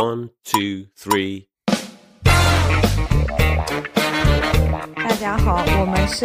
One, two, three. 大家好，我们是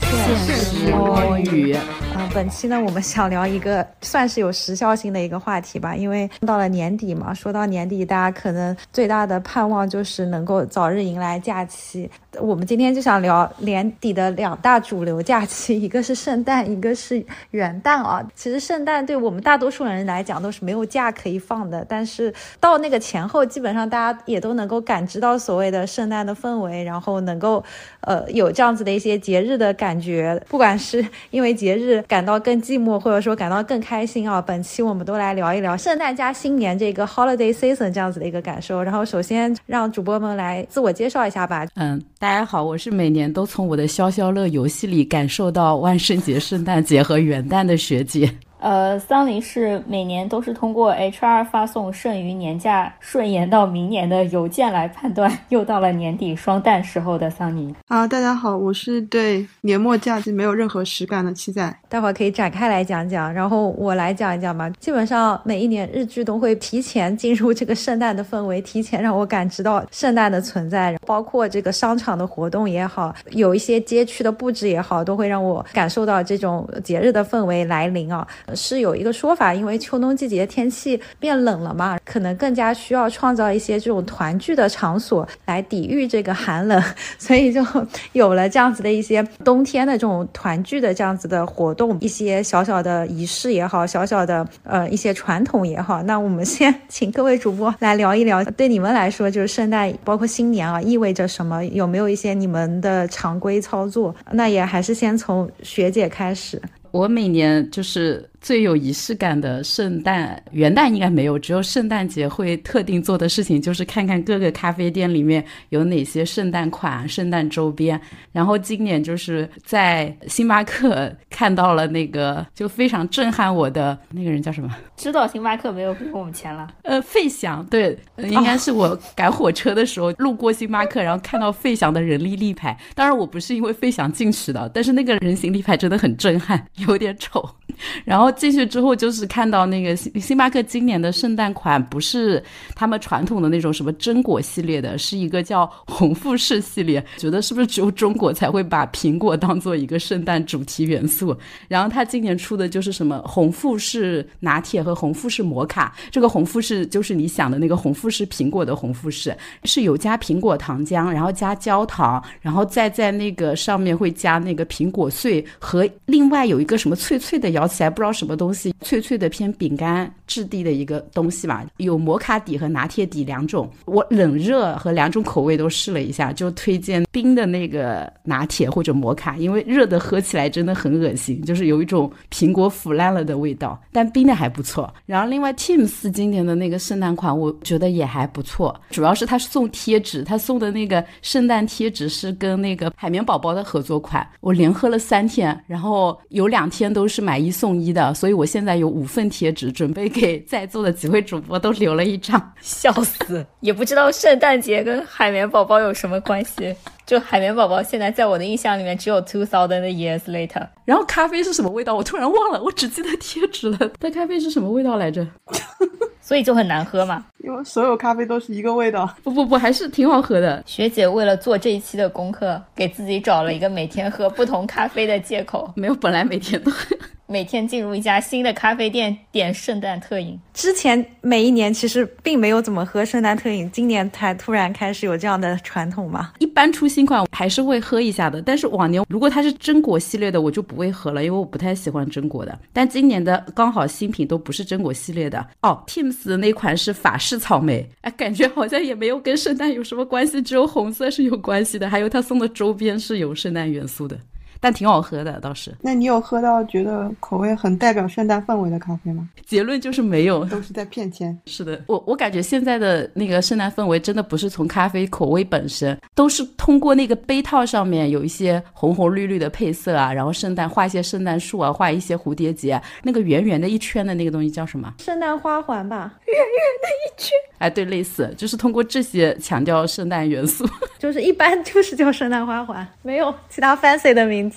现实摸鱼。嗯、本期呢，我们想聊一个算是有时效性的一个话题吧，因为到了年底嘛，说到年底，大家可能最大的盼望就是能够早日迎来假期。我们今天就想聊年底的两大主流假期，一个是圣诞，一个是元旦啊。其实圣诞对我们大多数人来讲都是没有假可以放的，但是到那个前后，基本上大家也都能够感知到所谓的圣诞的氛围，然后能够呃有这样子的一些节日的感觉，不管是因为节日感到更寂寞，或者说感到更开心啊。本期我们都来聊一聊圣诞加新年这个 holiday season 这样子的一个感受。然后首先让主播们来自我介绍一下吧。嗯，大家好，我是每年都从我的消消乐游戏里感受到万圣节、圣诞节和元旦的学姐。呃，桑尼是每年都是通过 HR 发送剩余年假顺延到明年的邮件来判断，又到了年底双旦时候的桑尼。啊，大家好，我是对年末假期没有任何实感的七仔。待会儿可以展开来讲讲，然后我来讲一讲吧。基本上每一年日剧都会提前进入这个圣诞的氛围，提前让我感知到圣诞的存在，包括这个商场的活动也好，有一些街区的布置也好，都会让我感受到这种节日的氛围来临啊。是有一个说法，因为秋冬季节天气变冷了嘛，可能更加需要创造一些这种团聚的场所来抵御这个寒冷，所以就 有了这样子的一些冬天的这种团聚的这样子的活动，一些小小的仪式也好，小小的呃一些传统也好。那我们先 请各位主播来聊一聊，对你们来说就是圣诞包括新年啊意味着什么？有没有一些你们的常规操作？那也还是先从学姐开始。我每年就是最有仪式感的圣诞、元旦应该没有，只有圣诞节会特定做的事情就是看看各个咖啡店里面有哪些圣诞款、圣诞周边。然后今年就是在星巴克看到了那个就非常震撼我的那个人叫什么？知道星巴克没有给我们钱了？呃，费翔，对，呃应该是我赶火车的时候路过星巴克，然后看到费翔的人力立牌。当然我不是因为费翔进去的，但是那个人形立牌真的很震撼，有点丑。然后进去之后，就是看到那个星星巴克今年的圣诞款不是他们传统的那种什么榛果系列的，是一个叫红富士系列。觉得是不是只有中国才会把苹果当做一个圣诞主题元素？然后他今年出的就是什么红富士拿铁和红富士摩卡。这个红富士就是你想的那个红富士苹果的红富士，是有加苹果糖浆，然后加焦糖，然后再在那个上面会加那个苹果碎和另外有一个什么脆脆的，咬起来不知道什么东西，脆脆的偏饼干质地的一个东西吧。有摩卡底和拿铁底两种，我冷热和两种口味都试了一下，就推荐冰的那个拿铁或者摩卡，因为热的喝起来真的很恶心，就是有一种苹果腐烂了的味道，但冰的还不错。然后另外 Teams 今年的那个圣诞款，我觉得也还不错，主要是他送贴纸，他送的那个圣诞贴纸是跟那个海绵宝宝的合作款，我连喝了三天，然后有两天都是买一送一的，所以我现在有五份贴纸，准备给在座的几位主播都留了一张。笑死，也不知道圣诞节跟海绵宝宝有什么关系。就海绵宝宝现在在我的印象里面只有 two thousand years later。然后咖啡是什么味道？我突然忘了，我只记得贴纸了。它咖啡是什么味道来着？所以就很难喝嘛。因为所有咖啡都是一个味道。不不不，还是挺好喝的。学姐为了做这一期的功课，给自己找了一个每天喝不同咖啡的借口。没有，本来每天都每天进入一家新的咖啡店点圣诞特饮。之前每一年其实并没有怎么喝圣诞特饮，今年才突然开始有这样的传统嘛。一般出新款还是会喝一下的，但是往年如果它是榛果系列的，我就不会喝了，因为我不太喜欢榛果的。但今年的刚好新品都不是榛果系列的哦，Teams 的那款是法式草莓，哎，感觉好像也没有跟圣诞有什么关系，只有红色是有关系的，还有他送的周边是有圣诞元素的。但挺好喝的，倒是。那你有喝到觉得口味很代表圣诞氛围的咖啡吗？结论就是没有，都是在骗钱。是的，我我感觉现在的那个圣诞氛围真的不是从咖啡口味本身，都是通过那个杯套上面有一些红红绿绿的配色啊，然后圣诞画一些圣诞树啊，画一些蝴蝶结，那个圆圆的一圈的那个东西叫什么？圣诞花环吧，圆圆的一圈。哎，对，类似，就是通过这些强调圣诞元素，就是一般就是叫圣诞花环，没有其他 fancy 的名字。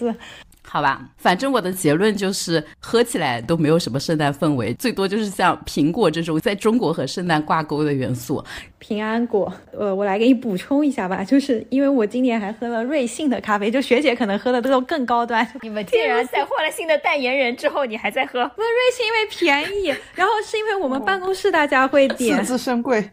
好吧，反正我的结论就是喝起来都没有什么圣诞氛围，最多就是像苹果这种在中国和圣诞挂钩的元素。平安果，呃，我来给你补充一下吧，就是因为我今年还喝了瑞幸的咖啡，就学姐可能喝的都更高端。你们竟然在换了新的代言人之后，你还在喝？那瑞幸因为便宜，然后是因为我们办公室大家会点，四字深贵。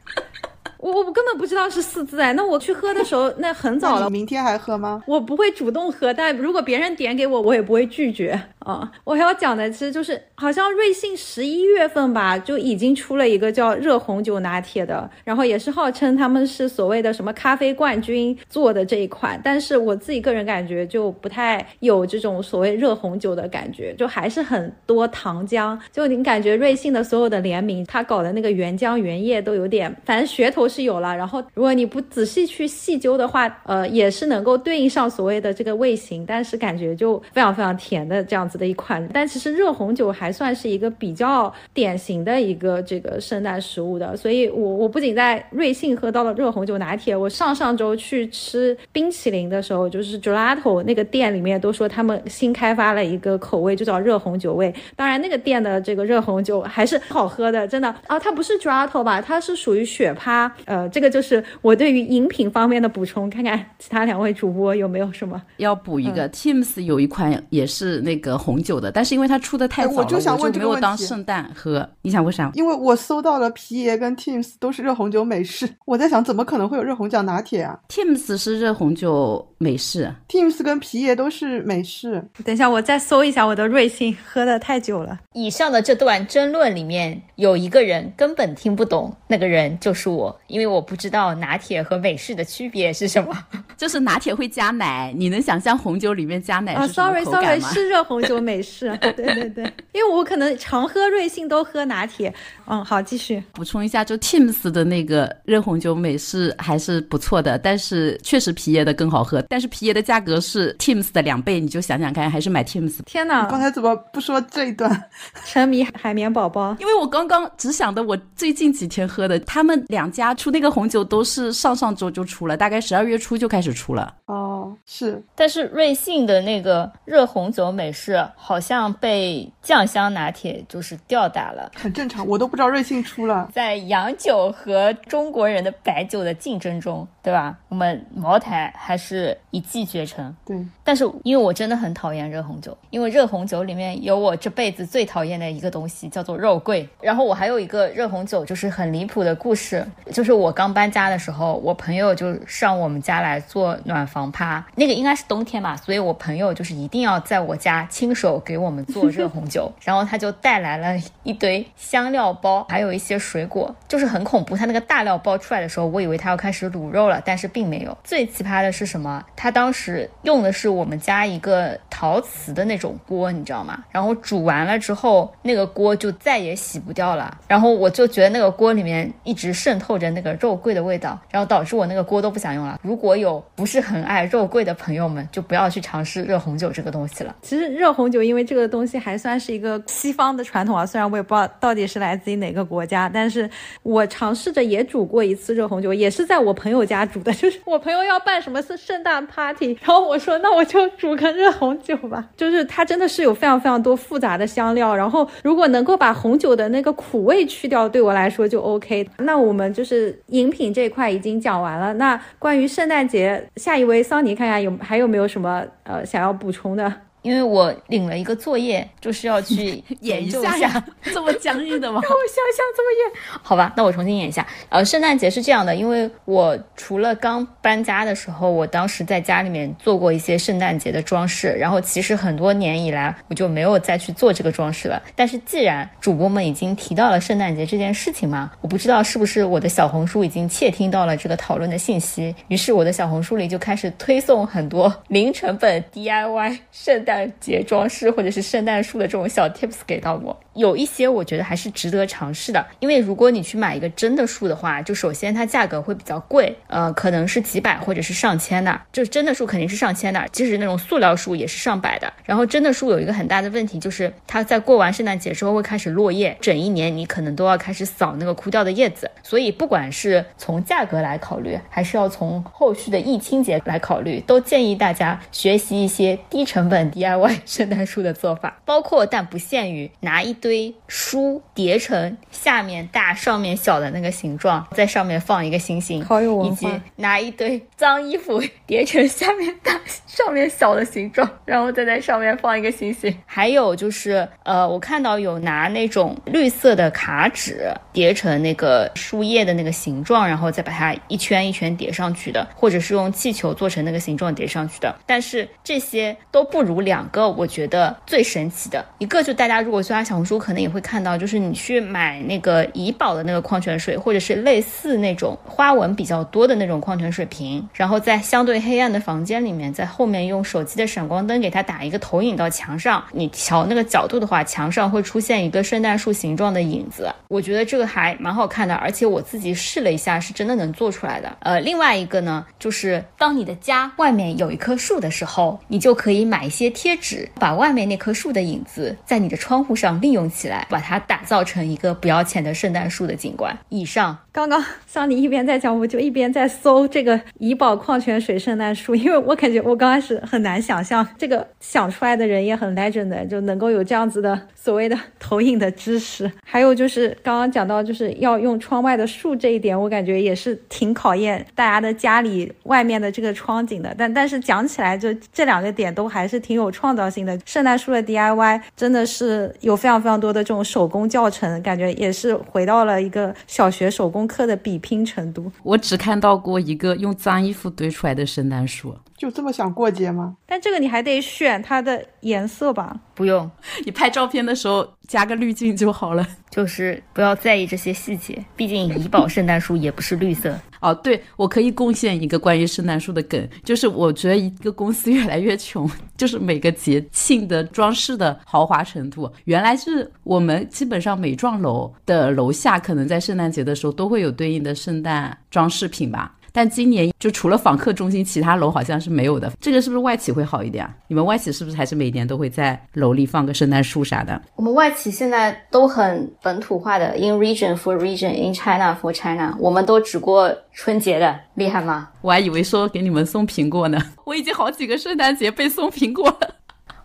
我我根本不知道是四字哎，那我去喝的时候那很早了。明天还喝吗？我不会主动喝，但如果别人点给我，我也不会拒绝啊。我还要讲的其实就是，好像瑞幸十一月份吧就已经出了一个叫热红酒拿铁的，然后也是号称他们是所谓的什么咖啡冠军做的这一款，但是我自己个人感觉就不太有这种所谓热红酒的感觉，就还是很多糖浆。就你感觉瑞幸的所有的联名，他搞的那个原浆原液都有点，反正噱头。是有了，然后如果你不仔细去细究的话，呃，也是能够对应上所谓的这个味型，但是感觉就非常非常甜的这样子的一款。但其实热红酒还算是一个比较典型的一个这个圣诞食物的，所以我我不仅在瑞幸喝到了热红酒拿铁，我上上周去吃冰淇淋的时候，就是 Gelato 那个店里面都说他们新开发了一个口味，就叫热红酒味。当然那个店的这个热红酒还是好喝的，真的啊，它不是 Gelato 吧？它是属于雪趴。呃，这个就是我对于饮品方面的补充，看看其他两位主播有没有什么要补一个。Teams 有一款也是那个红酒的，但是因为它出的太早了，我就想问没有当圣诞喝。你想为啥？因为我搜到了皮爷跟 Teams 都是热红酒美式，我在想怎么可能会有热红酒拿铁啊？Teams 是热红酒美式，Teams 跟皮爷都是美式。等一下，我再搜一下我的瑞幸，喝的太久了。以上的这段争论里面有一个人根本听不懂，那个人就是我。因为我不知道拿铁和美式的区别是什么，就是拿铁会加奶，你能想象红酒里面加奶是什么口感吗？是热红酒美式，对对对，因为我可能常喝瑞幸都喝拿铁。嗯，好，继续补充一下，就 Teams 的那个热红酒美式还是不错的，但是确实皮爷的更好喝，但是皮爷的价格是 Teams 的两倍，你就想想看，还是买 Teams。天哪，刚才怎么不说这一段？沉迷海绵宝宝，因为我刚刚只想的我最近几天喝的，他们两家出那个红酒都是上上周就出了，大概十二月初就开始出了。哦，是，但是瑞幸的那个热红酒美式好像被酱香拿铁就是吊打了，很正常，我都不。知道瑞幸出了，在洋酒和中国人的白酒的竞争中，对吧？我们茅台还是一骑绝尘。对，但是因为我真的很讨厌热红酒，因为热红酒里面有我这辈子最讨厌的一个东西，叫做肉桂。然后我还有一个热红酒，就是很离谱的故事，就是我刚搬家的时候，我朋友就上我们家来做暖房趴，那个应该是冬天嘛，所以我朋友就是一定要在我家亲手给我们做热红酒，然后他就带来了一堆香料包。还有一些水果，就是很恐怖。他那个大料包出来的时候，我以为他要开始卤肉了，但是并没有。最奇葩的是什么？他当时用的是我们家一个陶瓷的那种锅，你知道吗？然后煮完了之后，那个锅就再也洗不掉了。然后我就觉得那个锅里面一直渗透着那个肉桂的味道，然后导致我那个锅都不想用了。如果有不是很爱肉桂的朋友们，就不要去尝试热红酒这个东西了。其实热红红酒因为这个东西还算是一个西方的传统啊，虽然我也不知道到底是来自于。哪个国家？但是我尝试着也煮过一次热红酒，也是在我朋友家煮的。就是我朋友要办什么圣圣诞 party，然后我说那我就煮个热红酒吧。就是它真的是有非常非常多复杂的香料，然后如果能够把红酒的那个苦味去掉，对我来说就 OK。那我们就是饮品这一块已经讲完了。那关于圣诞节，下一位桑尼看看有还有没有什么呃想要补充的。因为我领了一个作业，就是要去 演一下，这么僵硬的吗？让 我想想怎么演。好吧，那我重新演一下。呃，圣诞节是这样的，因为我除了刚搬家的时候，我当时在家里面做过一些圣诞节的装饰，然后其实很多年以来我就没有再去做这个装饰了。但是既然主播们已经提到了圣诞节这件事情嘛，我不知道是不是我的小红书已经窃听到了这个讨论的信息，于是我的小红书里就开始推送很多零成本 DIY 圣诞。圣诞节装饰或者是圣诞树的这种小 tips 给到我，有一些我觉得还是值得尝试的。因为如果你去买一个真的树的话，就首先它价格会比较贵，呃，可能是几百或者是上千的。就是真的树肯定是上千的，即使那种塑料树也是上百的。然后真的树有一个很大的问题，就是它在过完圣诞节之后会开始落叶，整一年你可能都要开始扫那个枯掉的叶子。所以不管是从价格来考虑，还是要从后续的易清洁来考虑，都建议大家学习一些低成本低。DIY 圣诞树的做法，包括但不限于拿一堆书叠成下面大上面小的那个形状，在上面放一个星星，好有文化以及拿一堆脏衣服 叠成下面大 上面小的形状，然后再在上面放一个星星。还有就是，呃，我看到有拿那种绿色的卡纸叠成那个树叶的那个形状，然后再把它一圈一圈叠上去的，或者是用气球做成那个形状叠上去的。但是这些都不如两个，我觉得最神奇的一个，就大家如果刷小红书，可能也会看到，就是你去买那个怡宝的那个矿泉水，或者是类似那种花纹比较多的那种矿泉水瓶，然后在相对黑暗的房间里面，在后面用手机的闪光灯给它打一个投影到墙上，你调那个角度的话，墙上会出现一个圣诞树形状的影子。我觉得这个还蛮好看的，而且我自己试了一下，是真的能做出来的。呃，另外一个呢，就是当你的家外面有一棵树的时候，你就可以买一些贴纸，把外面那棵树的影子在你的窗户上利用起来，把它打造成一个不要钱的圣诞树的景观。以上刚刚像你一边在讲，我就一边在搜这个怡宝矿泉水圣诞树，因为我感觉我刚开始很难想象这个想出来的人也很 legend，就能够有这样子的所谓的 投影的知识。还有就是刚刚讲到就是要用窗外的树这一点，我感觉也是挺考验大家的家里外面的这个窗景的。但但是讲起来，就这两个点都还是挺有创造性的。圣诞树的 DIY 真的是有非常非常多的这种手工教程，感觉也是回到了一个小学手工课的比拼程度。我只看到过一个用脏衣服堆出来的圣诞树。就这么想过节吗？但这个你还得选它的颜色吧？不用，你拍照片的时候加个滤镜就好了。就是不要在意这些细节，毕竟怡宝圣诞树也不是绿色。哦，对，我可以贡献一个关于圣诞树的梗，就是我觉得一个公司越来越穷，就是每个节庆的装饰的豪华程度，原来是我们基本上每幢楼的楼下可能在圣诞节的时候都会有对应的圣诞装饰品吧。但今年就除了访客中心，其他楼好像是没有的。这个是不是外企会好一点啊？你们外企是不是还是每年都会在楼里放个圣诞树啥的？我们外企现在都很本土化的，in region for region，in China for China，我们都只过春节的，厉害吗？我还以为说给你们送苹果呢，我已经好几个圣诞节被送苹果了。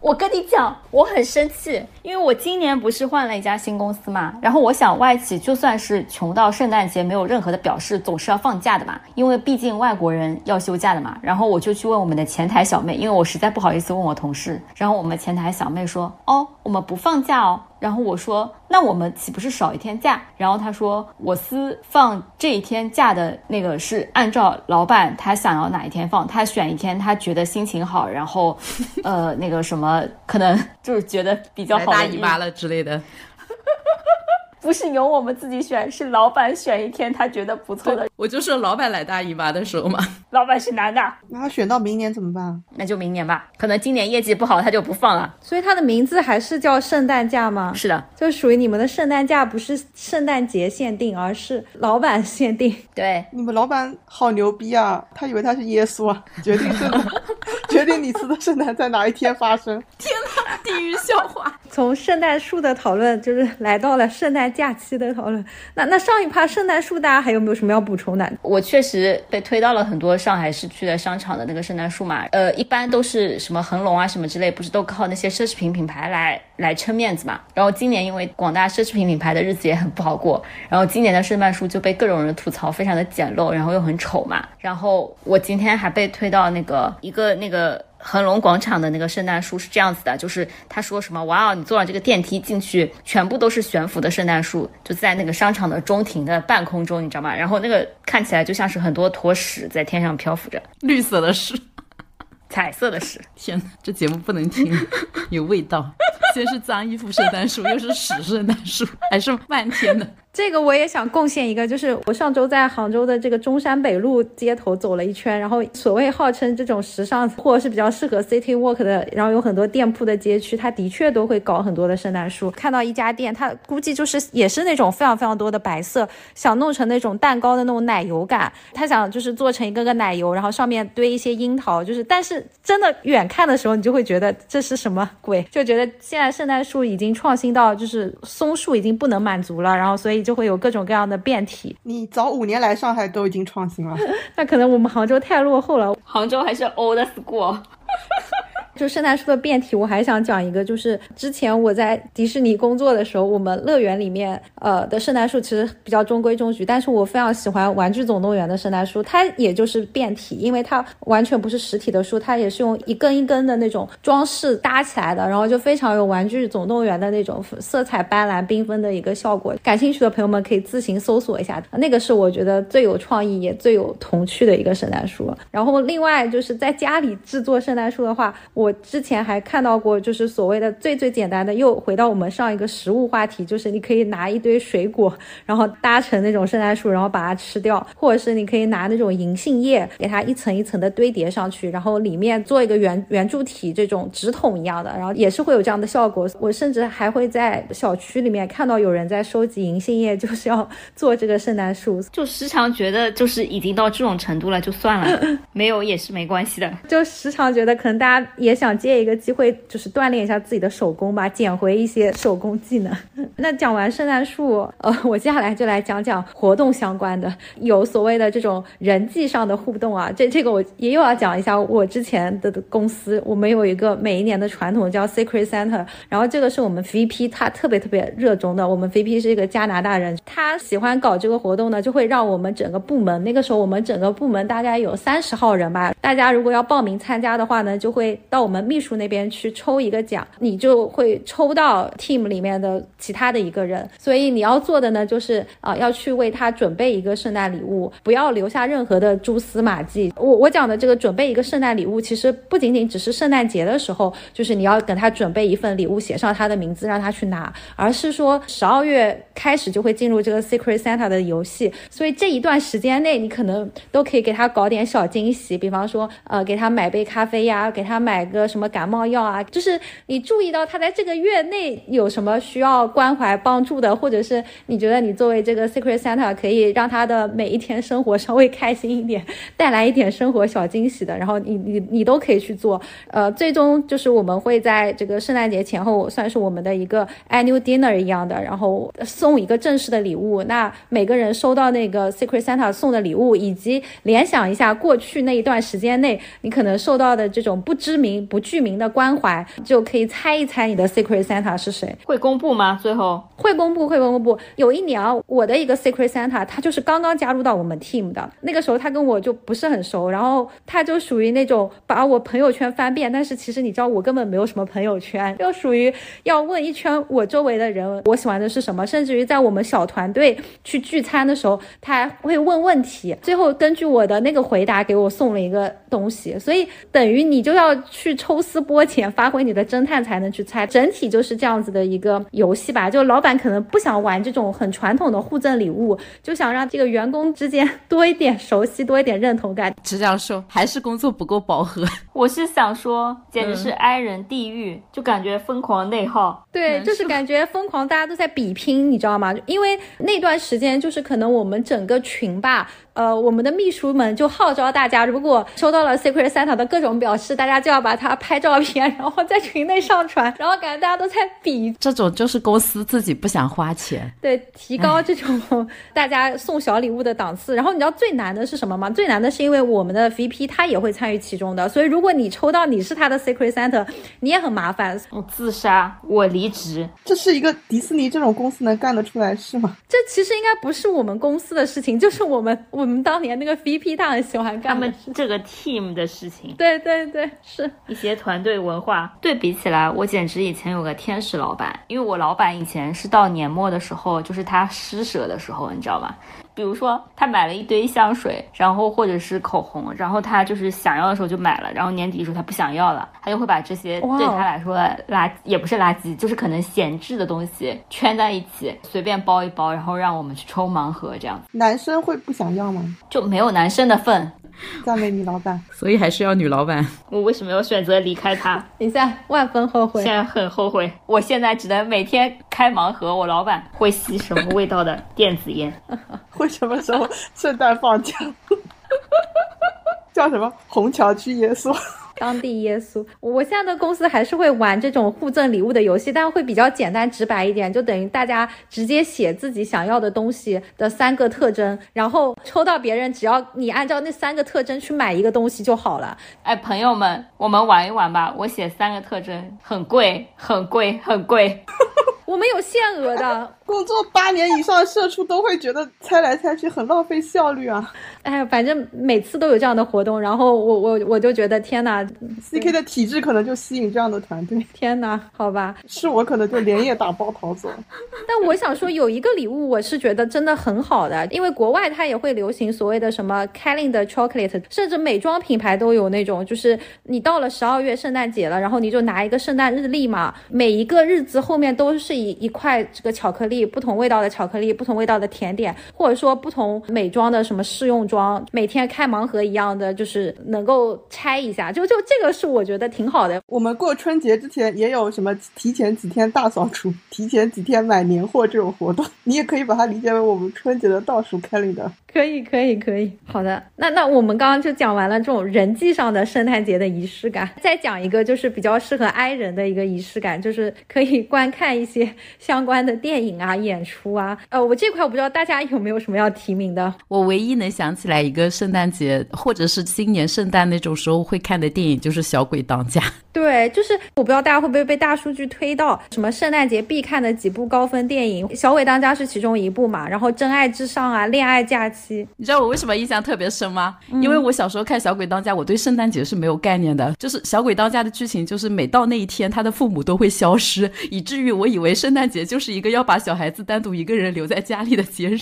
我跟你讲，我很生气，因为我今年不是换了一家新公司嘛，然后我想外企就算是穷到圣诞节没有任何的表示，总是要放假的嘛，因为毕竟外国人要休假的嘛。然后我就去问我们的前台小妹，因为我实在不好意思问我同事，然后我们前台小妹说，哦，我们不放假哦。然后我说，那我们岂不是少一天假？然后他说，我司放这一天假的那个是按照老板他想要哪一天放，他选一天他觉得心情好，然后，呃，那个什么，可能就是觉得比较好的大姨妈了之类的。不是由我们自己选，是老板选一天他觉得不错的。我就说老板来大姨妈的时候嘛，老板是男的，那他选到明年怎么办？那就明年吧。可能今年业绩不好，他就不放了。所以他的名字还是叫圣诞假吗？是的，就属于你们的圣诞假，不是圣诞节限定，而是老板限定。对，你们老板好牛逼啊！他以为他是耶稣啊，决定圣诞，决定你吃的圣诞在哪一天发生。天哪，地狱笑话！从圣诞树的讨论，就是来到了圣诞假期的讨论。那那上一趴圣诞树，大家还有没有什么要补充的？我确实被推到了很多上海市区的商场的那个圣诞树嘛，呃，一般都是什么恒隆啊什么之类，不是都靠那些奢侈品品牌来来撑面子嘛。然后今年因为广大奢侈品品牌的日子也很不好过，然后今年的圣诞树就被各种人吐槽非常的简陋，然后又很丑嘛。然后我今天还被推到那个一个那个。恒隆广场的那个圣诞树是这样子的，就是他说什么哇哦，你坐上这个电梯进去，全部都是悬浮的圣诞树，就在那个商场的中庭的半空中，你知道吗？然后那个看起来就像是很多坨屎在天上漂浮着，绿色的屎，彩色的屎。天哪，这节目不能听，有味道。先是脏衣服圣诞树，又是屎圣诞树，还是漫天的。这个我也想贡献一个，就是我上周在杭州的这个中山北路街头走了一圈，然后所谓号称这种时尚或者是比较适合 city walk 的，然后有很多店铺的街区，它的确都会搞很多的圣诞树。看到一家店，它估计就是也是那种非常非常多的白色，想弄成那种蛋糕的那种奶油感，他想就是做成一个个奶油，然后上面堆一些樱桃，就是但是真的远看的时候，你就会觉得这是什么鬼，就觉得现在圣诞树已经创新到就是松树已经不能满足了，然后所以就会有各种各样的变体。你早五年来上海都已经创新了，那可能我们杭州太落后了。杭州还是 old school。就圣诞树的变体，我还想讲一个，就是之前我在迪士尼工作的时候，我们乐园里面呃的圣诞树其实比较中规中矩，但是我非常喜欢《玩具总动员》的圣诞树，它也就是变体，因为它完全不是实体的树，它也是用一根一根的那种装饰搭起来的，然后就非常有《玩具总动员》的那种色彩斑斓缤纷的一个效果。感兴趣的朋友们可以自行搜索一下，那个是我觉得最有创意也最有童趣的一个圣诞树。然后另外就是在家里制作圣诞树的话，我之前还看到过，就是所谓的最最简单的，又回到我们上一个食物话题，就是你可以拿一堆水果，然后搭成那种圣诞树，然后把它吃掉，或者是你可以拿那种银杏叶，给它一层一层的堆叠上去，然后里面做一个圆圆柱体，这种纸筒一样的，然后也是会有这样的效果。我甚至还会在小区里面看到有人在收集银杏叶，就是要做这个圣诞树。就时常觉得，就是已经到这种程度了，就算了，没有也是没关系的。就时常觉得，可能大家也想借一个机会，就是锻炼一下自己的手工吧，捡回一些手工技能。那讲完圣诞树，呃，我接下来就来讲讲活动相关的，有所谓的这种人际上的互动啊。这这个我也又要讲一下，我之前的公司，我们有一个每一年的传统叫 Secret Center，然后这个是我们 VP 他特别特别热衷的。我们 VP 是一个加拿大人，他喜欢搞这个活动呢，就会让我们整个部门，那个时候我们整个部门大概有三十号人吧，大家如果要报名参加的话呢，就会到我们秘书那边去抽一个奖，你就会抽到 team 里面的其他的一个人。所以你要做的呢，就是啊，要去为他准备一个圣诞礼物，不要留下任何的蛛丝马迹。我我讲的这个准备一个圣诞礼物，其实不仅仅只是圣诞节的时候，就是你要等他准备一份礼物，写上他的名字，让他去拿，而是说十二月开始就会进入这个 Secret Santa 的游戏，所以这一段时间内，你可能都可以给他搞点小惊喜，比方说呃，给他买杯咖啡呀，给他买个什么感冒药啊，就是你注意到他在这个月内有什么需要关怀帮助的，或者是你觉得你作为这个 Secret Santa 可以让他的每一天生活稍微开心一点，带来一点生活小惊喜的，然后你你你都可以去做。呃，最终就是我们会在这个圣诞节前后，算是我们的一个 annual dinner 一样的，然后送一个正式的礼物。那每个人收到那个 Secret Santa 送的礼物，以及联想一下过去那一段时间内你可能受到的这种不知名、不具名的关怀，就可以猜一猜你的 Secret Santa 是谁。会公布吗？最后会公布，会公布。有一年啊，我的一个 Secret Santa，他就是刚刚加入到我们 team 的，那个时候他跟我就不是很熟，然后他就属于那种把我朋友圈翻遍，但是其实你知道我根本没有什么朋友圈，就属于要问一圈我周围的人我喜欢的是什么，甚至于在我们小团队去聚餐的时候，他还会问问题，最后根据我的那个回答给我送了一个东西，所以等于你就要去抽丝剥茧，发挥你的侦探才能去猜，整体就是这样子的一个游戏吧。就老板可能不想玩这种很传统的互赠礼物，就想让这个员工之间 多一点熟悉，多一点认同感。只想说，还是工作不够饱和。我是想说，简直是哀人地狱，就感觉疯狂内耗。对，就是感觉疯狂，大家都在比拼，你知道吗？因为那段时间就是可能我们整个群吧。呃，我们的秘书们就号召大家，如果收到了 Secret Santa 的各种表示，大家就要把它拍照片，然后在群内上传，然后感觉大家都在比。这种就是公司自己不想花钱，对，提高这种大家送小礼物的档次。然后你知道最难的是什么吗？最难的是因为我们的 VP 他也会参与其中的，所以如果你抽到你是他的 Secret Santa，你也很麻烦。我自杀，我离职。这是一个迪士尼这种公司能干得出来事吗？这其实应该不是我们公司的事情，就是我们我。我们当年那个 VP 他很喜欢干他们这个 team 的事情，对对对，是一些团队文化。对比起来，我简直以前有个天使老板，因为我老板以前是到年末的时候，就是他施舍的时候，你知道吗？比如说他买了一堆香水，然后或者是口红，然后他就是想要的时候就买了，然后年底的时候他不想要了，他就会把这些对他来说垃也不是垃圾，就是可能闲置的东西圈在一起，随便包一包，然后让我们去抽盲盒这样。男生会不想要吗？就没有男生的份。赞美女老板，所以还是要女老板。我为什么要选择离开他？你现在，万分后悔。现在很后悔。我现在只能每天开盲盒。我老板会吸什么味道的电子烟？会什么时候圣诞放假？叫什么？虹桥区耶稣。当地耶稣。我现在的公司还是会玩这种互赠礼物的游戏，但会比较简单直白一点，就等于大家直接写自己想要的东西的三个特征，然后抽到别人，只要你按照那三个特征去买一个东西就好了。哎，朋友们，我们玩一玩吧。我写三个特征，很贵，很贵，很贵。我们有限额的。工作八年以上的社畜都会觉得猜来猜去很浪费效率啊！哎，反正每次都有这样的活动，然后我我我就觉得天哪，CK 的体质可能就吸引这样的团队。天哪，好吧，是我可能就连夜打包逃走。但我想说，有一个礼物我是觉得真的很好的，因为国外它也会流行所谓的什么 Kelly 的 chocolate，甚至美妆品牌都有那种，就是你到了十二月圣诞节了，然后你就拿一个圣诞日历嘛，每一个日子后面都是一一块这个巧克力。不同味道的巧克力，不同味道的甜点，或者说不同美妆的什么试用装，每天开盲盒一样的，就是能够拆一下，就就这个是我觉得挺好的。我们过春节之前也有什么提前几天大扫除，提前几天买年货这种活动，你也可以把它理解为我们春节的倒数 calendar。可以，可以，可以。好的，那那我们刚刚就讲完了这种人际上的圣诞节的仪式感，再讲一个就是比较适合 I 人的一个仪式感，就是可以观看一些 相关的电影啊、演出啊。呃，我这块我不知道大家有没有什么要提名的。我唯一能想起来一个圣诞节或者是新年圣诞那种时候会看的电影，就是《小鬼当家》。对，就是我不知道大家会不会被大数据推到什么圣诞节必看的几部高分电影，《小鬼当家》是其中一部嘛，然后《真爱至上》啊，《恋爱假期》。你知道我为什么印象特别深吗？因为我小时候看《小鬼当家》，我对圣诞节是没有概念的。就是《小鬼当家》的剧情，就是每到那一天，他的父母都会消失，以至于我以为圣诞节就是一个要把小孩子单独一个人留在家里的节日，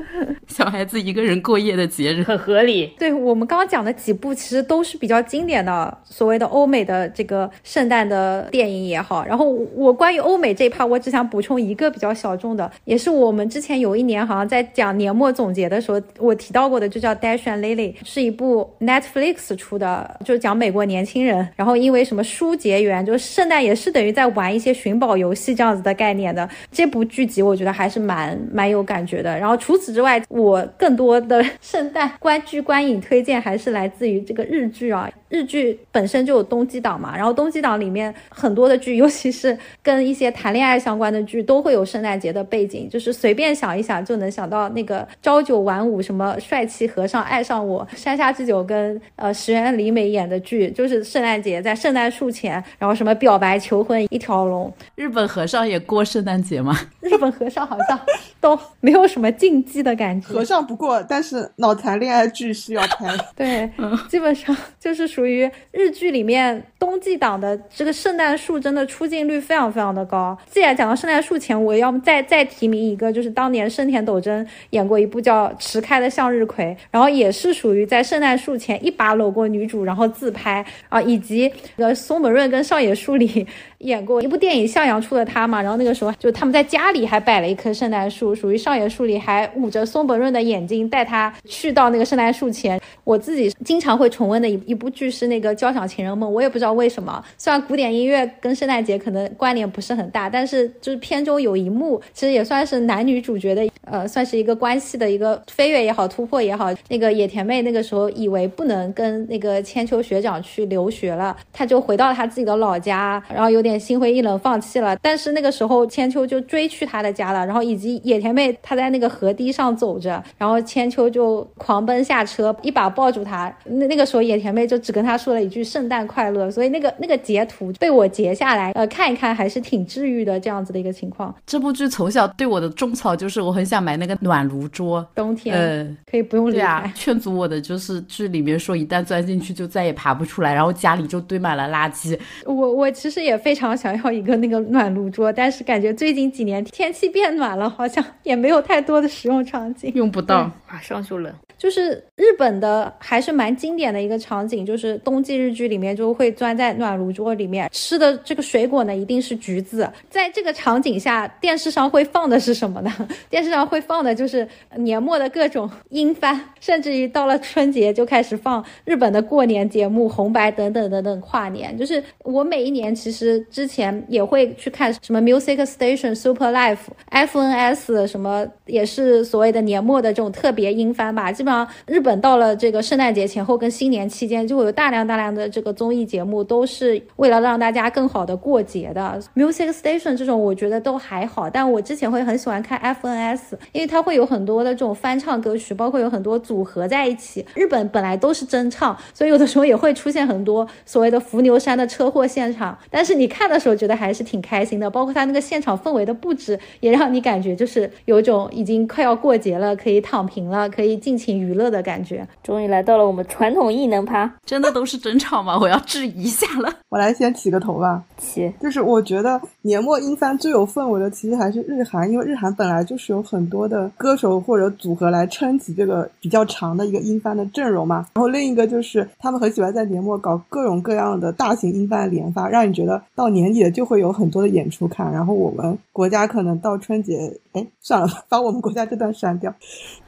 小孩子一个人过夜的节日，很合理。对我们刚刚讲的几部，其实都是比较经典的所谓的欧美的这个圣诞的电影也好。然后我关于欧美这一趴，我只想补充一个比较小众的，也是我们之前有一年好像在讲年末总结的时候，我。提到过的就叫《Dash and Lily》，是一部 Netflix 出的，就是讲美国年轻人，然后因为什么书结缘，就是圣诞也是等于在玩一些寻宝游戏这样子的概念的。这部剧集我觉得还是蛮蛮有感觉的。然后除此之外，我更多的圣诞观剧观影推荐还是来自于这个日剧啊。日剧本身就有冬季档嘛，然后冬季档里面很多的剧，尤其是跟一些谈恋爱相关的剧，都会有圣诞节的背景，就是随便想一想就能想到那个朝九晚五什么。帅气和尚爱上我，山下智久跟呃石原里美演的剧，就是圣诞节在圣诞树前，然后什么表白求婚一条龙。日本和尚也过圣诞节吗？日本和尚好像都没有什么禁忌的感觉。和尚不过，但是脑残恋爱剧是要拍。对，基本上就是属于日剧里面冬季档的这个圣诞树，真的出镜率非常非常的高。既然讲到圣诞树前，我要么再再提名一个，就是当年生田斗真演过一部叫《迟开的向日葵》，然后也是属于在圣诞树前一把搂过女主，然后自拍啊，以及呃松本润跟上野树里。演过一部电影《向阳出的他》嘛，然后那个时候就他们在家里还摆了一棵圣诞树，属于上野树里还捂着松本润的眼睛带他去到那个圣诞树前。我自己经常会重温的一一部剧是那个《交响情人梦》，我也不知道为什么，虽然古典音乐跟圣诞节可能关联不是很大，但是就是片中有一幕，其实也算是男女主角的呃，算是一个关系的一个飞跃也好，突破也好。那个野田妹那个时候以为不能跟那个千秋学长去留学了，她就回到她自己的老家，然后有点。心灰意冷，放弃了。但是那个时候，千秋就追去他的家了。然后以及野田妹，她在那个河堤上走着，然后千秋就狂奔下车，一把抱住她。那那个时候，野田妹就只跟他说了一句“圣诞快乐”。所以那个那个截图被我截下来，呃，看一看还是挺治愈的。这样子的一个情况。这部剧从小对我的种草就是我很想买那个暖炉桌，冬天呃可以不用对啊。劝阻我的就是剧里面说，一旦钻进去就再也爬不出来，然后家里就堆满了垃圾。我我其实也非。常想要一个那个暖炉桌，但是感觉最近几年天气变暖了，好像也没有太多的使用场景，用不到，马上就冷。就是日本的还是蛮经典的一个场景，就是冬季日剧里面就会钻在暖炉桌里面吃的这个水果呢，一定是橘子。在这个场景下，电视上会放的是什么呢？电视上会放的就是年末的各种音番，甚至于到了春节就开始放日本的过年节目、红白等等等等跨年。就是我每一年其实之前也会去看什么 Music Station、Super Life、FNS 什么，也是所谓的年末的这种特别音番吧。基本上日本到了这个圣诞节前后跟新年期间，就会有大量大量的这个综艺节目，都是为了让大家更好的过节的。Music Station 这种我觉得都还好，但我之前会很喜欢看 FNS，因为它会有很多的这种翻唱歌曲，包括有很多组合在一起。日本本来都是真唱，所以有的时候也会出现很多所谓的伏牛山的车祸现场。但是你看的时候觉得还是挺开心的，包括它那个现场氛围的布置，也让你感觉就是有一种已经快要过节了，可以躺平了，可以尽情娱乐的感觉。终于来到了我们传统异能趴，真的都是真唱吗？我要质疑一下了。我来先起个头吧，起，就是我觉得年末音番最有氛围的，其实还是日韩，因为日韩本来就是有很多的歌手或者组合来撑起这个比较长的一个音番的阵容嘛。然后另一个就是他们很喜欢在年末搞各种各样的大型音番连发，让你觉得到年底了就会有很多的演出看。然后我们国家可能到春节，哎，算了吧，把我们国家这段删掉。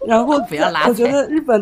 然后不要拉我觉得日本，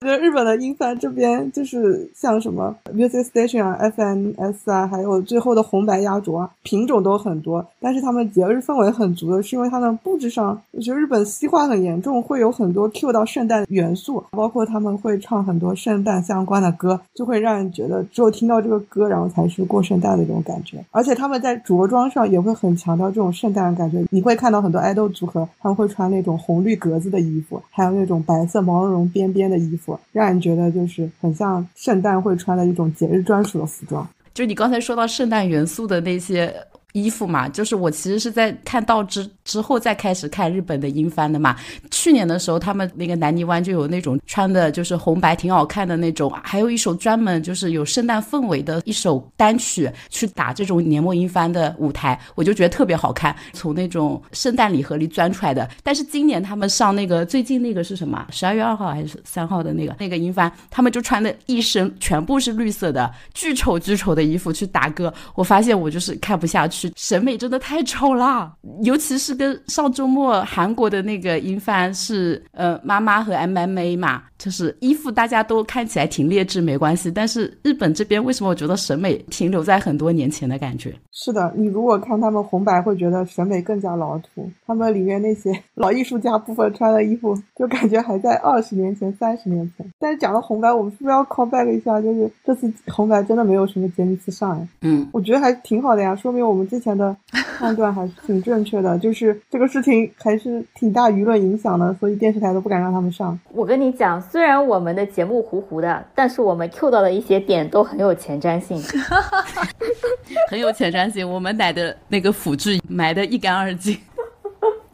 我觉得日本的音帆这边就是像什么 Music Station 啊、FNS 啊，还有最后的红白压轴啊，品种都很多。但是他们节日氛围很足的，是因为他们布置上，我觉得日本西化很严重，会有很多 Q 到圣诞元素，包括他们会唱很多圣诞相关的歌，就会让人觉得只有听到这个歌，然后才是过圣诞的这种感觉。而且他们在着装上也会很强调这种圣诞的感觉，你会看到很多爱豆组合，他们会穿那种红绿格子的衣服，还有那种白色毛茸茸边边的衣服，让人觉得就是很像圣诞会穿的一种节日专属的服装。就你刚才说到圣诞元素的那些衣服嘛，就是我其实是在看到之之后再开始看日本的英翻的嘛。去年的时候，他们那个南泥湾就有那种穿的就是红白挺好看的那种，还有一首专门就是有圣诞氛围的一首单曲去打这种年末英翻的舞台，我就觉得特别好看，从那种圣诞礼盒里钻出来的。但是今年他们上那个最近那个是什么？十二月二号还是三号的那个那个英翻，他们就穿的一身全部是绿色的，巨丑巨丑的衣服去打歌，我发现我就是看不下去，审美真的太丑了，尤其是跟上周末韩国的那个英番是呃妈妈和 MMA 嘛，就是衣服大家都看起来挺劣质没关系，但是日本这边为什么我觉得审美停留在很多年前的感觉？是的，你如果看他们红白，会觉得审美更加老土。他们里面那些老艺术家部分穿的衣服，就感觉还在二十年前、三十年前。但是讲到红白，我们是不是要 call back 一下？就是这次红白真的没有什么杰尼斯上呀，嗯，我觉得还挺好的呀，说明我们之前的判断还是挺正确的。就是这个事情还是挺大舆论影响的，所以电视台都不敢让他们上。我跟你讲，虽然我们的节目糊糊的，但是我们 Q 到的一些点都很有前瞻性。很有前瞻性。我们奶的那个辅质埋得一干二净。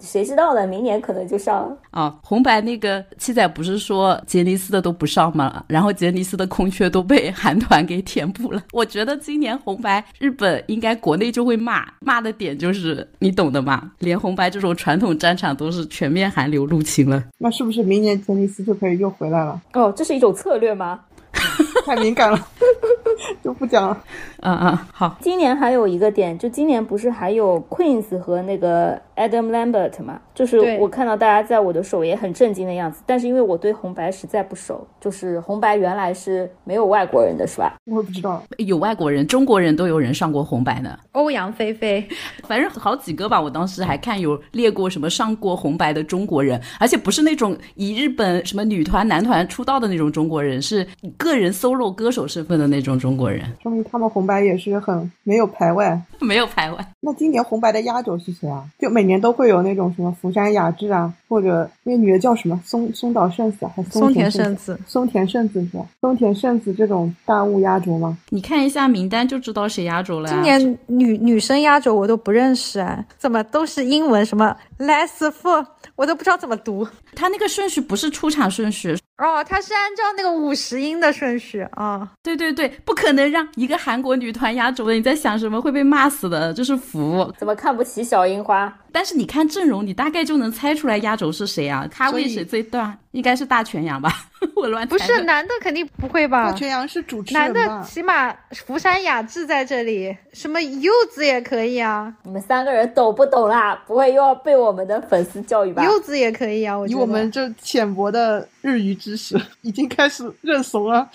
谁知道呢？明年可能就上了。啊，红白那个七仔不是说杰尼斯的都不上吗？然后杰尼斯的空缺都被韩团给填补了。我觉得今年红白日本应该国内就会骂，骂的点就是你懂的嘛。连红白这种传统战场都是全面韩流入侵了。那是不是明年杰尼斯就可以又回来了？哦，这是一种策略吗？太敏感了，就不讲了。嗯嗯，好。今年还有一个点，就今年不是还有 Queens 和那个 Adam Lambert 嘛？就是我看到大家在我的首页很震惊的样子，但是因为我对红白实在不熟，就是红白原来是没有外国人的是吧？我也不知道，有外国人，中国人都有人上过红白呢。欧阳菲菲，反正好几个吧。我当时还看有列过什么上过红白的中国人，而且不是那种以日本什么女团、男团出道的那种中国人，是以个人 solo 歌手身份的那种中国人，说明他们红白也是很没有排外。没有排外。那今年红白的压轴是谁啊？就每年都会有那种什么福山雅治啊，或者那个女的叫什么松松岛圣子啊，还是松田圣圣子，松田圣子是吧？松田圣子这种大物压轴吗？你看一下名单就知道谁压轴了呀。今年女女生压轴我都不认识啊，怎么都是英文？什么 less for，我都不知道怎么读。他那个顺序不是出场顺序，哦，它是按照那个五十音的顺序啊。对对对，不可能让一个韩国女团压轴的。你在想什么？会被骂死的，就是服。怎么看不起小樱花？但是你看阵容，你大概就能猜出来压轴是谁啊？咖位谁最大？应该是大全羊吧？我乱不是男的肯定不会吧？大全羊是主持男的？起码福山雅治在这里，什么柚子也可以啊，你们三个人懂不懂啦？不会又要被我们的粉丝教育吧？柚子也可以啊。我以觉得我们这浅薄的日语知识，已经开始认怂了，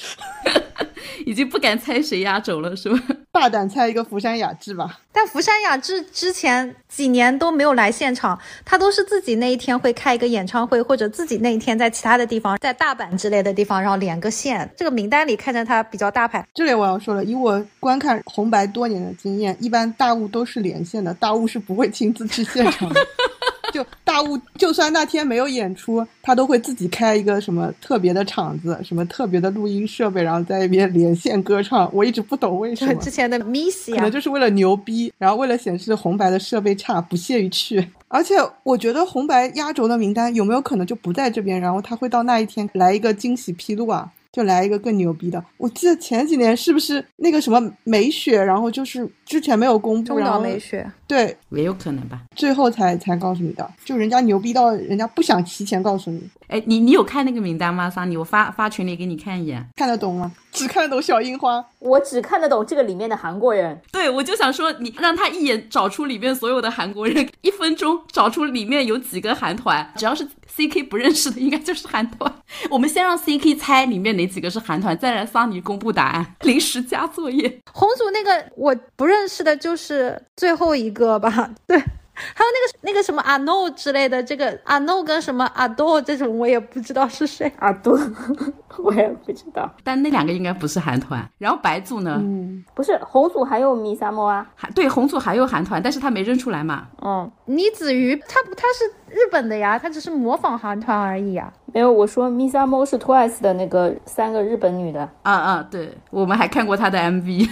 已经不敢猜谁压轴了，是吧？大胆猜一个福山雅治吧。但福山雅治之前几年都没有来现场，他都是自己那一天会开一个演唱会，或者自己那一天在其他的地方，在大阪之类的地方，然后连个线。这个名单里看着他比较大牌，这里我要说了，以我观看红白多年的经验，一般大雾都是连线的，大雾是不会亲自去现场的。就大雾，就算那天没有演出，他都会自己开一个什么特别的场子，什么特别的录音设备，然后在那边连线歌唱。我一直不懂为什么，之前的 Missy 可啊能，就是为了牛逼，然后为了显示红白的设备差，不屑于去。而且我觉得红白压轴的名单有没有可能就不在这边，然后他会到那一天来一个惊喜披露啊？就来一个更牛逼的。我记得前几年是不是那个什么美雪，然后就是之前没有公布，中岛然后美雪。对，也有可能吧。最后才才告诉你的，就人家牛逼到人家不想提前告诉你，哎，你你有看那个名单吗，桑尼？我发发群里给你看一眼。看得懂吗？只看得懂小樱花。我只看得懂这个里面的韩国人。对，我就想说，你让他一眼找出里面所有的韩国人，一分钟找出里面有几个韩团，只要是 CK 不认识的，应该就是韩团。我们先让 CK 猜里面哪几个是韩团，再来桑尼公布答案，临时加作业。红组那个我不认识的，就是最后一个吧？对，还有那个那个什么阿诺之类的，这个阿诺跟什么阿豆这种我也不知道是谁。啊，对，我也不知道。但那两个应该不是韩团。然后白组呢？嗯，不是红组还有米萨莫啊？还对红组还有韩团，但是他没认出来嘛。嗯，倪子瑜他不他是日本的呀，他只是模仿韩团而已呀。没有，我说米萨莫是 Twice 的那个三个日本女的。啊啊，对，我们还看过她的 MV。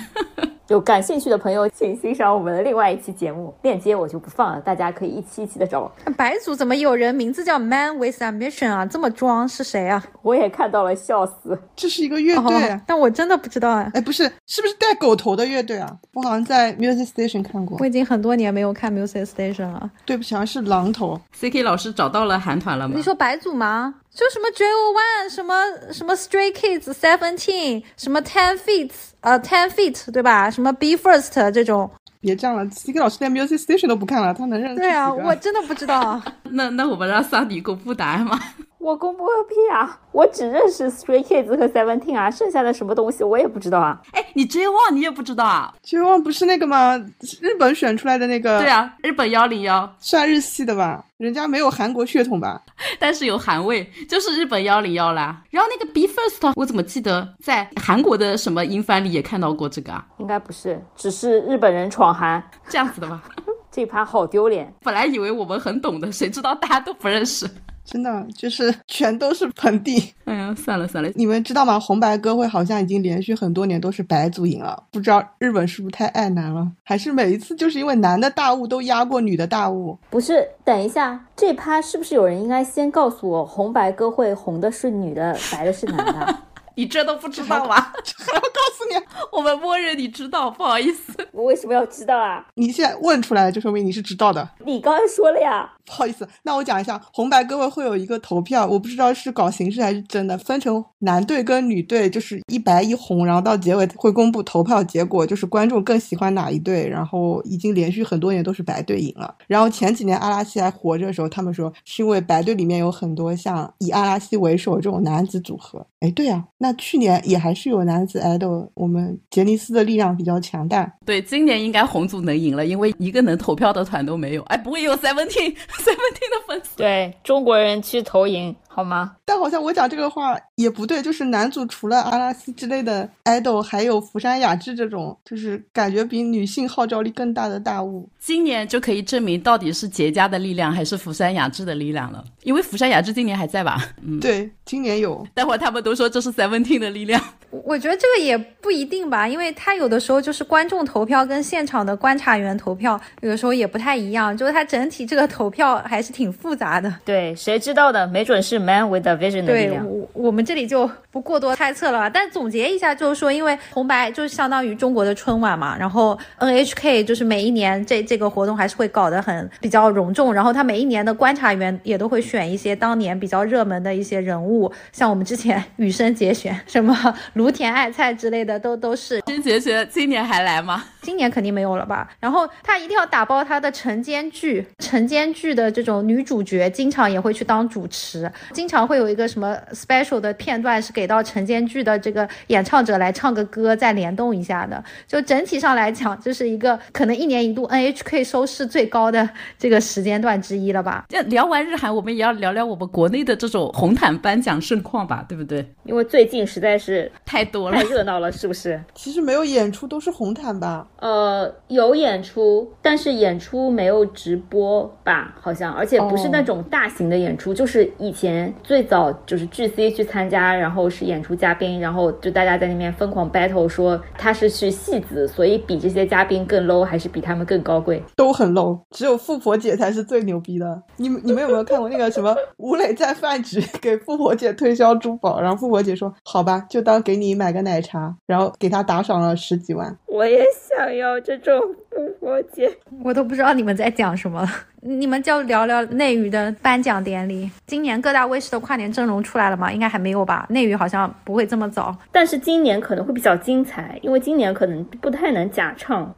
有感兴趣的朋友，请欣赏我们的另外一期节目，链接我就不放了，大家可以一期一期的找。白组怎么有人名字叫 Man with Ambition 啊？这么装是谁啊？我也看到了，笑死！这是一个乐队。哦，但我真的不知道啊。哎，不是，是不是带狗头的乐队啊？我好像在 Music Station 看过我。已经很多年没有看 Music Station 了。对不起，好像是狼头。CK 老师找到了韩团了吗你？说白组吗？就什么 j o One，什么什么 Stray Kids、Seventeen，什么 Ten Feet，呃 Ten Feet 对吧？什么 Be First 这种。别这样了，CK 老师连 Music Station 都不看了，他能认识对啊，我真的不知道。那那我们让桑迪公布答案吗？我公布个屁啊！我只认识 Stray Kids 和 Seventeen 啊，剩下的什么东西我也不知道啊。哎，你 J One 你也不知道啊？？J One 不是那个吗？日本选出来的那个，对，啊，日本幺零幺，算日系的吧？人家没有韩国血统吧？但是有韩味，就是日本幺零幺啦。然后那个 Be First，我怎么记得在韩国的什么音番里也看到过这个啊？应该不是，只是日本人闯韩，这样子的吧？这盘好丢脸。本来以为我们很懂的，谁知道大家都不认识。真的就是 全都是盆地。哎呀，算了算了，你们知道吗？红白歌会好像已经连续很多年都是白组赢了，不知道日本是不是太爱男了，还是每一次就是因为男的大雾都压过女的大雾？不是，等一下，这趴是不是有人应该先告诉我，红白歌会红的是女的，白的是男的？你这都不知道吗？还要告诉你，我们默认你知道，不好意思。我为什么要知道啊？你现在问出来就说明你是知道的。你刚才说了呀。不好意思，那我讲一下，红白歌会会有一个投票，我不知道是搞形式还是真的，分成男队跟女队，就是一白一红，然后到结尾会公布投票结果，就是观众更喜欢哪一队，然后已经连续很多年都是白队赢了。然后前几年阿拉西还活着的时候，他们说是因为白队里面有很多像以阿拉西为首这种男子组合。哎，对啊，那去年也还是有男子 idol，我们杰尼斯的力量比较强大。对，今年应该红组能赢了，因为一个能投票的团都没有。哎，不会有 Seventeen Seventeen 的粉丝。对中国人去投赢好吗？但好像我讲这个话也不对，就是男主除了阿拉斯之类的 idol，还有福山雅治这种，就是感觉比女性号召力更大的大物。今年就可以证明到底是杰家的力量还是福山雅治的力量了，因为福山雅治今年还在吧？嗯，对，今年有，待会儿他们都说这是 Seventeen 的力量。我觉得这个也不一定吧，因为他有的时候就是观众投票跟现场的观察员投票有的时候也不太一样，就是他整体这个投票还是挺复杂的。对，谁知道的？没准是 Man with a Vision 的力对，量。我我们这里就不过多猜测了吧。但总结一下，就是说，因为红白就是相当于中国的春晚嘛，然后 NHK 就是每一年这这个活动还是会搞得很比较隆重，然后他每一年的观察员也都会选一些当年比较热门的一些人物，像我们之前羽生结弦、什么芦田爱菜之类的，都都是。甄杰学今年还来吗？今年肯定没有了吧？然后他一定要打包他的晨间剧，晨间剧的这种女主角，经常也会去当主持，经常会有一个什么 special 的片段是给到晨间剧的这个演唱者来唱个歌，再联动一下的。就整体上来讲，这是一个可能一年一度 NHK 收视最高的这个时间段之一了吧？这聊完日韩，我们也要聊聊我们国内的这种红毯颁奖盛况吧，对不对？因为最近实在是太多了太，热闹了，是不是？其实没有演出都是红毯吧？呃，有演出，但是演出没有直播吧？好像，而且不是那种大型的演出，就是以前最早就是巨 C 去参加，然后是演出嘉宾，然后就大家在那边疯狂 battle，说他是去戏子，所以比这些嘉宾更 low，还是比他们更高贵？都很 low，只有富婆姐才是最牛逼的。你们你们有没有看过那个什么 吴磊在饭局给富婆姐推销珠宝，然后富婆姐说好吧，就当给你买个奶茶，然后给他打赏了十几万。我也想要这种富婆姐。我都不知道你们在讲什么了。你们就聊聊内娱的颁奖典礼。今年各大卫视的跨年阵容出来了吗？应该还没有吧？内娱好像不会这么早。但是今年可能会比较精彩，因为今年可能不太能假唱。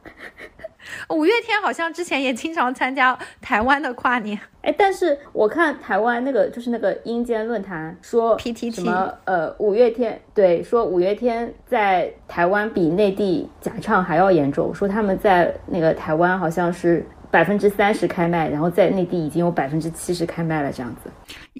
五月天好像之前也经常参加台湾的跨年。哎，但是我看台湾那个就是那个阴间论坛说 PTT 什么呃五月天对说五月天在台湾比内地假唱还要严重，说他们在那个台湾好像是百分之三十开卖，然后在内地已经有百分之七十开卖了这样子。